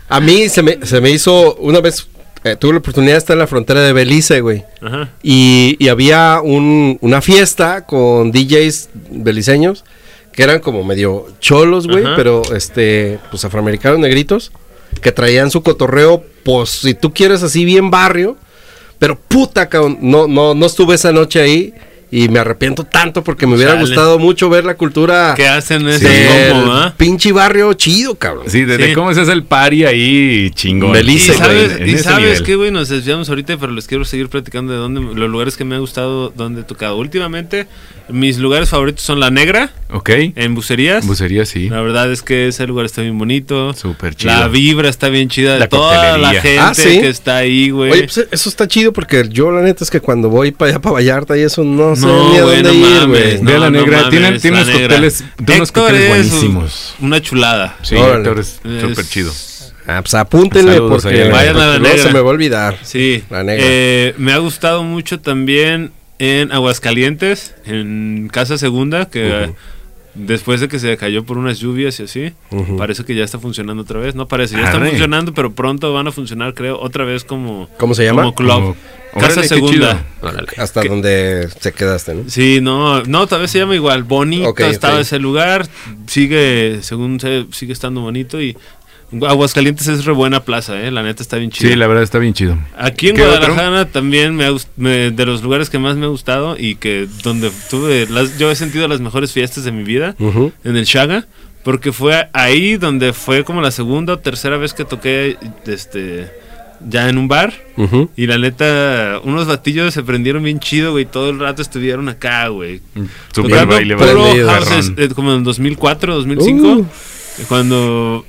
Speaker 2: a mí se me, se me hizo, una vez eh, tuve la oportunidad de estar en la frontera de Belice, güey.
Speaker 4: Ajá.
Speaker 2: Y, y había un- una fiesta con DJs beliceños que eran como medio cholos, güey,
Speaker 4: Ajá.
Speaker 2: pero este, pues afroamericanos negritos, que traían su cotorreo, pues si tú quieres así bien barrio, pero puta, cabrón, no, no, no estuve esa noche ahí y me arrepiento tanto porque me hubiera
Speaker 4: Chale.
Speaker 2: gustado mucho ver la cultura
Speaker 4: ¿Qué hacen ese
Speaker 2: del
Speaker 4: combo, ah?
Speaker 2: pinche barrio chido, cabrón.
Speaker 1: Sí, de, de
Speaker 4: Sí.
Speaker 1: cómo se hace el party ahí chingón.
Speaker 2: Belice,
Speaker 4: Y
Speaker 2: güey,
Speaker 4: sabes,
Speaker 1: en
Speaker 4: y
Speaker 1: ese
Speaker 4: sabes qué, güey, nos desviamos ahorita, pero les quiero seguir platicando de dónde, los lugares que me han gustado, dónde he tocado. Últimamente, mis lugares favoritos son La Negra,
Speaker 1: Ok.
Speaker 4: en Bucerías.
Speaker 1: Bucería, sí.
Speaker 4: La verdad es que ese lugar está bien bonito.
Speaker 1: Súper chido.
Speaker 4: La vibra está bien chida de
Speaker 1: La
Speaker 4: toda la gente
Speaker 2: Ah, ¿sí?
Speaker 4: que está ahí, güey.
Speaker 2: Oye, pues eso está chido porque yo la neta es que cuando voy para allá, para Vallarta y eso, no sé
Speaker 4: No,
Speaker 2: ni a dónde
Speaker 4: no
Speaker 2: ir, güey.
Speaker 1: Ve a la
Speaker 4: no
Speaker 1: negra,
Speaker 4: mames,
Speaker 1: tienen- tienen unos
Speaker 4: Negra.
Speaker 1: cócteles- unos cócteles
Speaker 4: es
Speaker 1: buenísimos.
Speaker 4: Una chulada.
Speaker 1: Sí,
Speaker 2: Órale.
Speaker 1: Héctor es súper chido.
Speaker 2: Ah, pues apúntenle
Speaker 1: Saludos
Speaker 2: porque,
Speaker 1: allá.
Speaker 4: Vayan a la negra.
Speaker 2: se me va a olvidar.
Speaker 4: Sí.
Speaker 2: La Negra.
Speaker 4: Eh, me ha gustado mucho también en Aguascalientes, en Casa Segunda, que. Después de que se cayó por unas lluvias y así, parece que ya está funcionando otra vez. No parece, ya está
Speaker 1: Arre.
Speaker 4: funcionando, pero pronto van a funcionar, creo, otra vez como,
Speaker 2: ¿Cómo se llama?
Speaker 4: como club.
Speaker 1: Como-
Speaker 4: Casa
Speaker 1: Órale,
Speaker 4: Segunda.
Speaker 3: Órale.
Speaker 2: Hasta donde se quedaste, ¿no?
Speaker 4: Sí, no, no, tal vez se llama igual. Bonito
Speaker 2: Ok,
Speaker 4: estaba ese lugar, sigue, según se, sigue estando bonito y Aguascalientes es re buena plaza, eh, la neta está bien chido.
Speaker 1: Sí, la verdad está bien chido.
Speaker 4: Aquí en. Guadalajara también me, de los lugares que más me ha gustado y que donde tuve las, yo he sentido las mejores fiestas de mi vida en el Chaga porque fue ahí donde fue como la segunda o tercera vez que toqué este ya en un bar y la neta unos batillos se prendieron bien chido güey todo el rato estuvieron acá güey
Speaker 1: Super
Speaker 4: tocando
Speaker 1: baile,
Speaker 4: houses, eh, como en 2004 2005
Speaker 2: Uh.
Speaker 4: cuando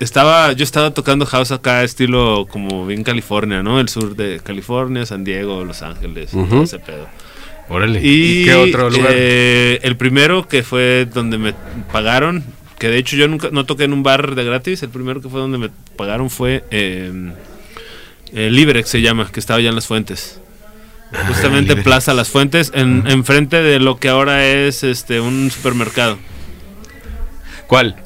Speaker 4: estaba yo estaba tocando house acá estilo como bien California no el sur de California San Diego Los Ángeles todo ese pedo
Speaker 1: Órale.
Speaker 4: y
Speaker 1: qué otro lugar?
Speaker 4: eh, el primero que fue donde me pagaron que de hecho yo nunca no toqué en un bar de gratis el primero que fue donde me pagaron fue eh, eh, Liberex se llama que estaba allá en las Fuentes justamente
Speaker 1: Liberex.
Speaker 4: Plaza Las Fuentes en enfrente de lo que ahora es este un supermercado
Speaker 1: ¿Cuál?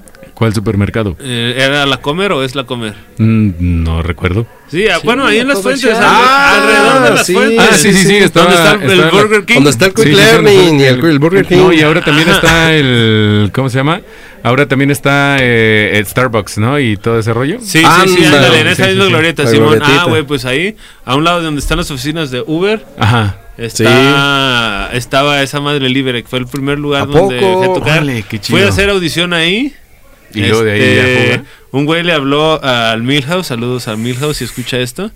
Speaker 1: ¿Cuál supermercado?
Speaker 4: Eh, ¿Era la comer o es la comer?
Speaker 1: Mm, no recuerdo.
Speaker 4: Sí, ah, bueno, ahí en las fuentes,
Speaker 2: Ah,
Speaker 4: alrededor de las
Speaker 2: sí.
Speaker 4: fuentes.
Speaker 1: Ah, sí, sí, sí. Estaba,
Speaker 4: ¿Dónde está el, el
Speaker 1: estaba la-
Speaker 4: Burger King?
Speaker 2: Donde está el Quick
Speaker 1: Sí, sí, sí,
Speaker 2: Learning y el, el Burger King.
Speaker 1: No, y ahora también está el. ¿Cómo se llama? Ahora también está eh, el Starbucks, ¿no? Y todo ese rollo.
Speaker 4: Sí, sí, sí,
Speaker 2: Ándale.
Speaker 4: ándale, en
Speaker 1: Sí,
Speaker 4: esa
Speaker 1: sí,
Speaker 4: misma
Speaker 1: sí.
Speaker 4: glorieta, Simón. Ah, güey, pues ahí, a un lado de donde están las oficinas de Uber,
Speaker 1: Ajá.
Speaker 4: está, estaba esa madre Libre, que fue el primer lugar
Speaker 2: ¿A
Speaker 4: donde
Speaker 2: poco?
Speaker 4: fui a tocar.
Speaker 1: Órale, qué chido.
Speaker 4: Fui a hacer audición ahí.
Speaker 1: Y luego de ahí
Speaker 4: Este,
Speaker 1: a jugar.
Speaker 4: Un güey le habló al Milhouse, saludos al Milhouse si escucha esto.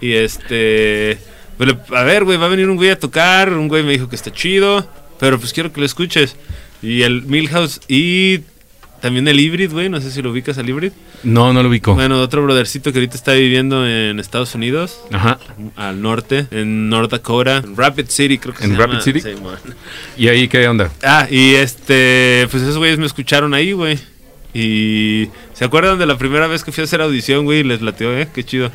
Speaker 4: Y este. pues a ver, güey, va a venir un güey a tocar. Un güey me dijo que está chido. Pero pues quiero que lo escuches. Y el Milhouse. Y también el Hybrid, güey, no sé si lo ubicas al Hybrid.
Speaker 1: No, no lo ubico.
Speaker 4: Bueno, otro brothercito que ahorita está viviendo en Estados Unidos,
Speaker 1: Ajá.
Speaker 4: al norte, en North Dakota, en Rapid City, creo que
Speaker 1: ¿En
Speaker 4: se
Speaker 1: Rapid
Speaker 4: llama.
Speaker 1: City?
Speaker 4: Sí.
Speaker 1: ¿Y ahí qué onda?
Speaker 4: Ah, y este, pues esos güeyes me escucharon ahí, güey. Y se acuerdan de la primera vez que fui a hacer audición, güey, y les latió, eh, qué chido.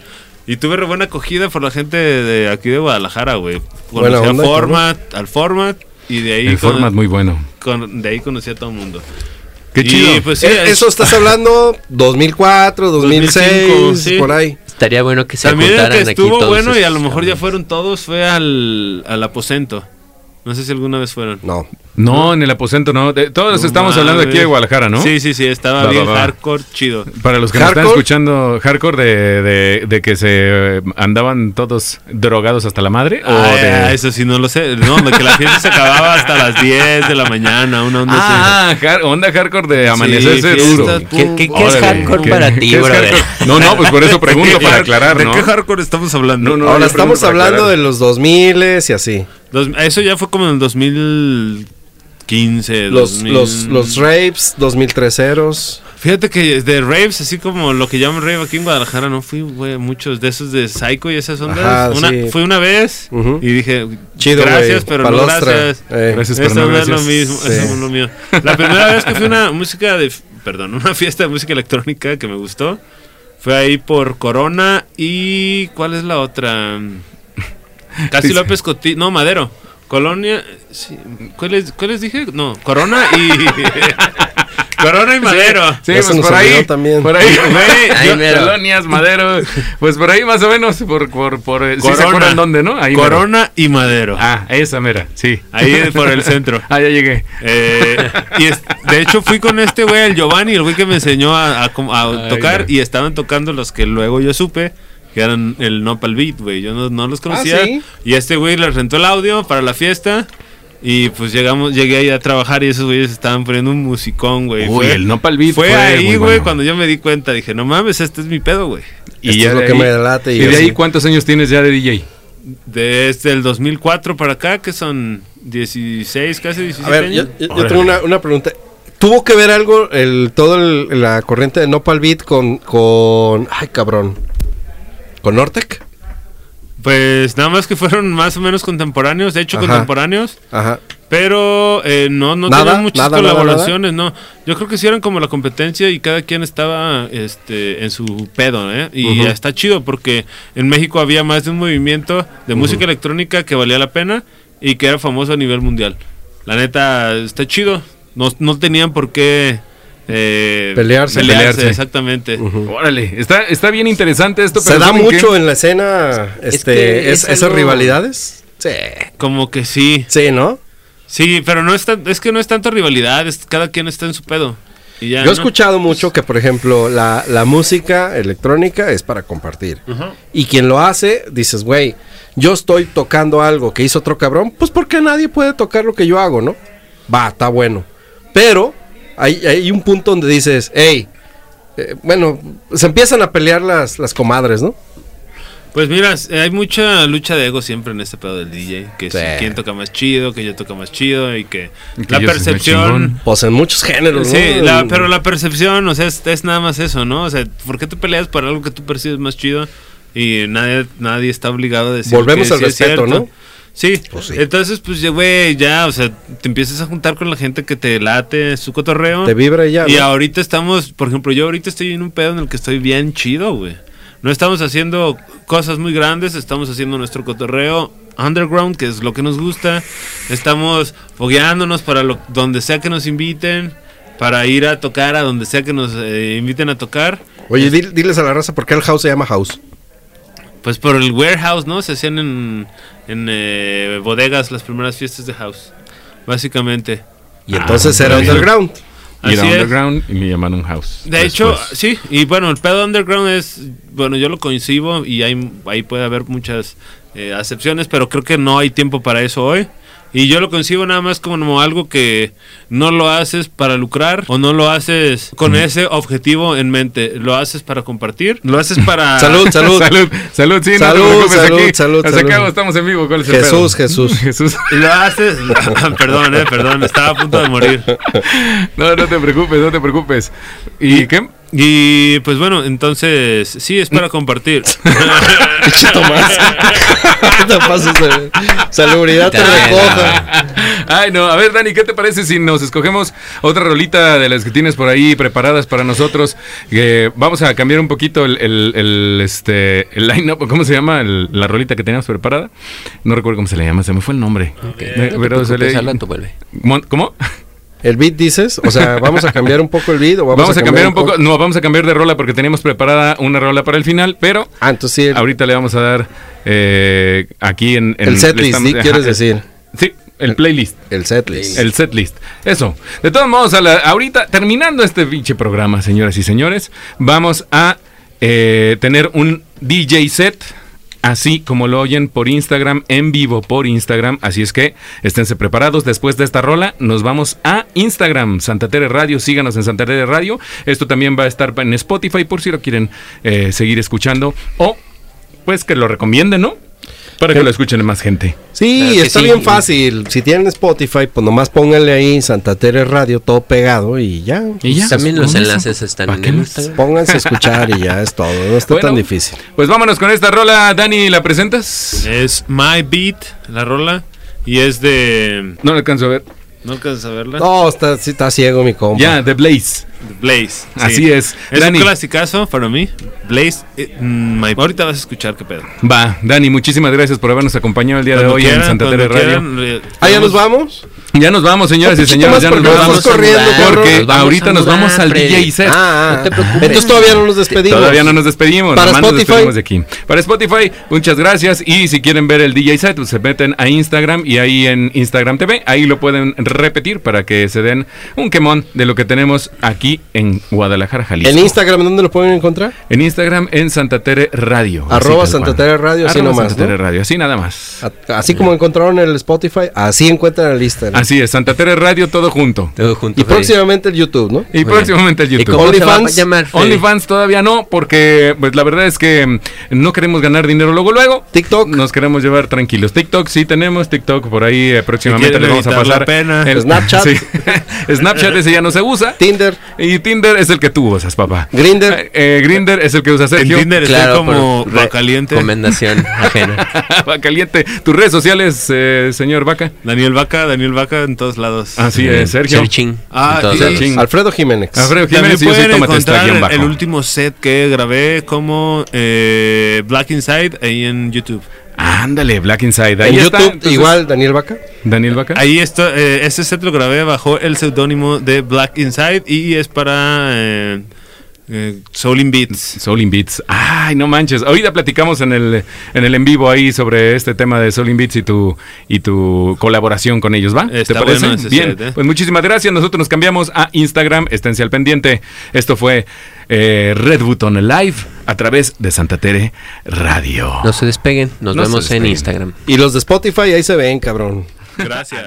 Speaker 4: Y tuve re buena acogida por la gente de aquí de Guadalajara, güey. Conocí
Speaker 2: onda,
Speaker 4: al format, al format, y de ahí,
Speaker 1: El format muy bueno.
Speaker 4: con- de ahí conocí a todo el mundo.
Speaker 1: Qué
Speaker 4: Y,
Speaker 1: chido.
Speaker 4: pues sí,
Speaker 2: Eh,
Speaker 4: es-
Speaker 2: Eso estás hablando 2004, 2006,
Speaker 4: 2005, sí.
Speaker 2: por ahí.
Speaker 3: Estaría bueno que se
Speaker 4: También el que
Speaker 3: aquí
Speaker 4: estuvo
Speaker 3: todos
Speaker 4: bueno y a lo mejor ya fueron todos fue al, al aposento. No sé si alguna vez fueron.
Speaker 2: No.
Speaker 1: No, en el aposento no. De- todos
Speaker 4: No
Speaker 1: estamos hablando aquí de. Guadalajara, ¿no?
Speaker 4: Sí, sí, sí, estaba
Speaker 1: Va,
Speaker 4: bien
Speaker 1: va, va.
Speaker 4: hardcore, chido.
Speaker 1: Para los que nos están escuchando, hardcore de, de, de que se andaban todos drogados hasta la madre. o
Speaker 4: Ah,
Speaker 1: de...
Speaker 4: eso sí, no lo sé. No, de que la fiesta se acababa hasta las 10 de la mañana, una onda.
Speaker 1: Ah, har- onda hardcore de amanecerse
Speaker 4: fiestas,
Speaker 1: duro.
Speaker 3: ¿Qué, qué- qué es hardcore
Speaker 1: ¿qué-
Speaker 3: para ti?
Speaker 1: No, no, pues por eso pregunto
Speaker 4: ¿De
Speaker 1: para aclarar,
Speaker 4: ¿De qué hardcore estamos hablando?
Speaker 1: No, no.
Speaker 2: Ahora estamos hablando de los 2000 y así.
Speaker 4: Dos- eso ya fue como en el 2015.
Speaker 2: Los,
Speaker 4: 2000.
Speaker 2: los, los rapes, 2003eros.
Speaker 4: Fíjate que de raves, así como lo que llaman rave aquí en Guadalajara, no fui, güey, muchos de esos de Psycho y esas ondas.
Speaker 2: Ajá,
Speaker 4: una,
Speaker 2: sí.
Speaker 4: Fui una vez y dije,
Speaker 2: Chido,
Speaker 4: gracias, pero
Speaker 2: Palostra.
Speaker 4: no gracias.
Speaker 2: Eh.
Speaker 1: Gracias, pero no
Speaker 4: es lo
Speaker 1: gracias.
Speaker 4: mismo,
Speaker 2: Sí.
Speaker 4: eso no es lo mío. La primera vez que fui a una música de, perdón, una fiesta de música electrónica que me gustó, fue ahí por Corona y, ¿cuál es la otra? Casi López Coti, no, Madero. Colonia, sí, ¿cuáles, ¿cuáles dije? No, Corona y... Corona y Madero.
Speaker 1: Sí, pues por ahí,
Speaker 2: también.
Speaker 1: por ahí, colonias, madero, pues por ahí más o menos, por, por, por, eh, ¿sí se
Speaker 4: Corona.
Speaker 1: acuerdan dónde, no? Ahí mero.
Speaker 4: Corona y Madero.
Speaker 1: Ah, esa mera, sí.
Speaker 4: Ahí por el centro.
Speaker 1: Ah, ya llegué.
Speaker 4: Eh, y es- de hecho fui con este güey, el Giovanni, el güey que me enseñó a, tocar y estaban tocando los que luego yo supe que eran el Nopal Beat, güey. Yo no, no los conocía.
Speaker 2: ¿sí?
Speaker 4: Y este güey les rentó el audio para la fiesta y pues llegamos, llegué ahí a trabajar y esos güeyes estaban poniendo un musicón, güey.
Speaker 1: Uy,
Speaker 4: Fue-
Speaker 1: el Nopal Beat
Speaker 4: Fue,
Speaker 1: fue
Speaker 4: ahí, güey,
Speaker 1: bueno.
Speaker 4: cuando yo me di cuenta, dije, no mames, este es mi pedo, güey.
Speaker 1: Y
Speaker 2: Esto
Speaker 1: ya
Speaker 2: es lo
Speaker 1: de
Speaker 2: que
Speaker 1: ahí-
Speaker 2: me late.
Speaker 1: ¿Y de ahí cuántos años tienes ya de DJ?
Speaker 4: Desde el 2004 para acá, que son 16, casi 17
Speaker 2: A ver, yo,
Speaker 4: años.
Speaker 2: yo- tengo una, una pregunta. ¿Tuvo que ver algo el todo el- la corriente de Nopal Beat con, con... Ay, cabrón. ¿Con Nortec?
Speaker 4: Pues nada más que fueron más o menos contemporáneos, de hecho
Speaker 2: Ajá.
Speaker 4: contemporáneos,
Speaker 2: Ajá.
Speaker 4: pero eh, no, no
Speaker 2: Nada,
Speaker 4: tenían muchas
Speaker 2: nada, nada,
Speaker 4: colaboraciones, no. Yo creo que sí eran como la competencia y cada quien estaba este, en su pedo, ¿eh? Y está chido porque en México había más de un movimiento de música electrónica que valía la pena y que era famoso a nivel mundial. La neta, está chido. No, no tenían por qué... eh,
Speaker 2: Pelearse.
Speaker 1: Pelearse.
Speaker 4: exactamente.
Speaker 2: Ujú.
Speaker 1: Órale, está, está bien interesante esto.
Speaker 2: ¿Se
Speaker 1: pero
Speaker 2: da
Speaker 1: ¿saben qué?
Speaker 2: mucho en la escena este,
Speaker 3: que
Speaker 2: es-
Speaker 3: es
Speaker 2: esas
Speaker 3: algo-
Speaker 2: rivalidades? Sí.
Speaker 4: Como que sí.
Speaker 2: Sí, ¿no?
Speaker 4: Sí, pero no es, tan- es que no es tanto rivalidad, es cada quien está en su pedo. Y ya,
Speaker 2: Yo he
Speaker 4: ¿no?
Speaker 2: escuchado mucho que, por ejemplo, la, la música electrónica es para compartir. Y quien lo hace, dices, güey, yo estoy tocando algo que hizo otro cabrón, pues porque nadie puede tocar lo que yo hago, ¿no? Va, está bueno. Pero hay, hay un punto donde dices, hey, eh, bueno, se empiezan a pelear las, las comadres, ¿no?
Speaker 4: Pues mira, hay mucha lucha de ego siempre en este pedo del DJ. Que
Speaker 2: Sí.
Speaker 4: si quién toca más chido, que yo toca más chido y que,
Speaker 1: Y que
Speaker 4: la percepción...
Speaker 2: Pues en muchos géneros, ¿no?
Speaker 4: Sí, la-
Speaker 2: En-
Speaker 4: pero la percepción, o sea, es, es nada más eso, ¿no? O sea, ¿por qué te peleas por algo que tú percibes más chido? Y nadie, nadie está obligado a decir
Speaker 2: Volvemos
Speaker 4: que
Speaker 2: al
Speaker 4: sí es
Speaker 2: respeto,
Speaker 4: cierto.
Speaker 2: ¿no?
Speaker 4: Sí,
Speaker 2: Pues sí.
Speaker 4: entonces pues ya, güey, ya, o sea, te empiezas a juntar con la gente que te late su cotorreo.
Speaker 2: Te vibra y ya,
Speaker 4: Y
Speaker 2: ¿no?
Speaker 4: ahorita estamos, por ejemplo, yo ahorita estoy en un pedo en el que estoy bien chido, güey. No estamos haciendo cosas muy grandes, estamos haciendo nuestro cotorreo underground, que es lo que nos gusta. Estamos fogueándonos para lo, donde sea que nos inviten, para ir a tocar a donde sea que nos eh, inviten a tocar.
Speaker 2: Oye, di- diles a la raza por qué el house se llama house.
Speaker 4: Pues por el warehouse, ¿no? Se hacían en, en eh, bodegas las primeras fiestas de house, básicamente.
Speaker 2: Y
Speaker 1: Ah,
Speaker 2: entonces era underground.
Speaker 1: Y era
Speaker 4: es.
Speaker 1: underground y me llamaron house.
Speaker 4: De hecho, sí, y bueno, el pedo underground es, bueno, yo lo coincido y hay, ahí puede haber muchas eh, acepciones, pero creo que no hay tiempo para eso hoy. Y yo lo concibo nada más como algo que no lo haces para lucrar o no lo haces con ese objetivo en mente. Lo haces para compartir, lo haces para...
Speaker 2: Salud, salud.
Speaker 1: salud, salud, sí, no
Speaker 2: Salud,
Speaker 1: preocupes,
Speaker 2: salud,
Speaker 1: aquí.
Speaker 2: salud,
Speaker 1: Hasta
Speaker 2: salud.
Speaker 1: acá estamos en vivo. ¿Cuál es el
Speaker 2: Jesús,
Speaker 1: pedo?
Speaker 2: Jesús.
Speaker 1: Jesús.
Speaker 4: Y lo haces... perdón, eh, perdón, estaba a punto de morir.
Speaker 1: No, no te preocupes, no te preocupes. ¿Y qué?
Speaker 4: Y pues bueno, entonces sí es para compartir.
Speaker 2: Pinche Tomás. No te de salubridad te recoja.
Speaker 1: Ay, no. A ver, Dani, ¿qué te parece si nos escogemos otra rolita de las que tienes por ahí preparadas para nosotros? Que vamos a cambiar un poquito el, el, el, este, el line-up. ¿Cómo se llama el- la rolita que teníamos preparada? No recuerdo cómo se le llama, se me fue el nombre. Eh, pero se le-. Mon- ¿Cómo?
Speaker 2: El beat dices, o sea, vamos a cambiar un poco el beat o vamos,
Speaker 1: Vamos, a cambiar un poco.
Speaker 2: co-
Speaker 1: No, vamos a cambiar de rola porque teníamos preparada una rola para el final, pero
Speaker 2: Ah, entonces sí, el,
Speaker 1: ahorita le vamos a dar eh, aquí en, en-
Speaker 2: el setlist, ¿sí? ¿Quieres decir?
Speaker 1: Sí, el playlist.
Speaker 2: El setlist.
Speaker 1: El setlist. Eso. De todos modos, a la- ahorita, terminando este pinche programa, señoras y señores, vamos a eh, tener un DJ set. Así como lo oyen por Instagram, en vivo por Instagram. Así es que esténse preparados. Después de esta rola, nos vamos a Instagram, Santa Tere Radio. Síganos en Santa Tere Radio. Esto también va a estar en Spotify por si lo quieren eh, seguir escuchando. O, pues, que lo recomienden, ¿no? Para que lo escuchen más gente.
Speaker 2: Sí,
Speaker 3: Claro
Speaker 2: está
Speaker 3: sí.
Speaker 2: bien fácil. Si tienen Spotify, pues nomás pónganle ahí Santa Tere Radio todo pegado y ya.
Speaker 1: Y ya.
Speaker 3: También los enlaces están
Speaker 1: ¿Pa'
Speaker 3: en el? Instagram.
Speaker 2: Pónganse a escuchar y ya es todo. No está
Speaker 1: Bueno,
Speaker 2: tan difícil.
Speaker 1: Pues vámonos con esta rola, Dani, ¿la presentas?
Speaker 4: es My Beat, la rola. Y es de...
Speaker 1: No la alcanzo a ver.
Speaker 4: ¿No alcanzas a verla?
Speaker 2: No, está, sí está ciego mi compa.
Speaker 1: Ya, The Blaze.
Speaker 4: Blaze.
Speaker 1: Así es.
Speaker 4: Es
Speaker 1: Dani.
Speaker 4: un clasicazo para mí. Blaze. eh, mm, my- ahorita vas a escuchar qué pedo.
Speaker 1: Va, Dani, muchísimas gracias por habernos acompañado el día de
Speaker 4: Cuando
Speaker 1: hoy en
Speaker 4: quieran,
Speaker 1: Santa Tere
Speaker 4: cuando
Speaker 1: Radio.
Speaker 4: quieran, eh,
Speaker 2: Ah, ya nos vamos.
Speaker 1: Ya nos vamos, señoras y señores, ya nos vamos.
Speaker 2: vamos corriendo,
Speaker 1: porque
Speaker 3: Nos vamos
Speaker 1: ahorita nos vamos al
Speaker 3: Freddy.
Speaker 1: DJ set.
Speaker 2: Ah,
Speaker 3: No te preocupes.
Speaker 2: Entonces todavía no nos despedimos.
Speaker 1: Todavía no nos despedimos,
Speaker 2: Para
Speaker 1: nomás nos
Speaker 2: Spotify.
Speaker 1: despedimos de aquí. Para Spotify, muchas gracias. Y si quieren ver el DJ set, pues se meten a Instagram y ahí en Instagram TV, ahí lo pueden repetir para que se den un quemón de lo que tenemos aquí en Guadalajara, Jalisco.
Speaker 2: En Instagram, ¿dónde lo pueden encontrar?
Speaker 1: En Instagram, en Santa Tere Radio.
Speaker 2: Arroba Santa. Tere Radio, así nomás,
Speaker 1: Santa Tere así nada más.
Speaker 2: A- Así como encontraron el Spotify, así encuentran el Instagram.
Speaker 1: Así es, Santa Tere Radio, todo junto.
Speaker 3: Todo junto.
Speaker 2: Y
Speaker 3: Freddy.
Speaker 2: próximamente el YouTube, ¿no?
Speaker 1: Y
Speaker 3: Muy
Speaker 1: próximamente el
Speaker 3: ¿Y
Speaker 1: YouTube.
Speaker 2: OnlyFans?
Speaker 1: OnlyFans todavía no, porque pues la verdad es que mm, no queremos ganar dinero luego luego.
Speaker 2: TikTok.
Speaker 1: Nos queremos llevar tranquilos. TikTok sí tenemos, TikTok por ahí eh, próximamente le vamos a
Speaker 4: evitar la
Speaker 1: pasar.
Speaker 4: pena.
Speaker 2: Snapchat.
Speaker 1: Sí. Snapchat ese ya no se usa.
Speaker 2: Tinder,
Speaker 1: Y Tinder es el que tú usas, papá.
Speaker 2: Grindr.
Speaker 1: Eh, eh, Grinder es el que usa
Speaker 4: En
Speaker 1: Sergio.
Speaker 4: Tinder estoy
Speaker 3: Claro,
Speaker 4: como
Speaker 3: por re-
Speaker 4: va caliente.
Speaker 3: Recomendación ajena.
Speaker 1: Va caliente. Tus redes sociales, eh, señor Vaca.
Speaker 4: Daniel Vaca, Daniel Vaca en todos lados.
Speaker 1: Así es, Sergio.
Speaker 3: Searching.
Speaker 4: Ah,
Speaker 3: en todos
Speaker 4: y-
Speaker 3: lados.
Speaker 1: Searching.
Speaker 2: Alfredo Jiménez.
Speaker 1: Alfredo Jiménez yo soy
Speaker 4: encontrar el último set que grabé como eh, Black Inside ahí en YouTube.
Speaker 1: Ándale, Black Inside. Ahí
Speaker 2: en
Speaker 1: está,
Speaker 2: YouTube,
Speaker 1: entonces,
Speaker 2: igual, Daniel Vaca.
Speaker 1: Daniel Vaca.
Speaker 4: Ahí está, eh, ese set lo grabé bajo el seudónimo de Black Inside y es para eh, eh, Soul in Beats.
Speaker 1: Soul in Beats. Ay, no manches. Ahorita platicamos en el en el en vivo ahí sobre este tema de Soul in Beats y tu y tu colaboración con ellos, ¿va?
Speaker 4: Está
Speaker 1: ¿Te parece?
Speaker 4: bueno ese
Speaker 1: Bien.
Speaker 4: set, ¿eh?
Speaker 1: Pues muchísimas gracias. Nosotros nos cambiamos a Instagram. Esténse al pendiente. Esto fue eh, Red Button Live a través de Santa Tere Radio.
Speaker 3: No se despeguen. Nos
Speaker 1: No
Speaker 3: vemos en. Instagram.
Speaker 2: Y los de Spotify ahí se ven, cabrón.
Speaker 4: Gracias.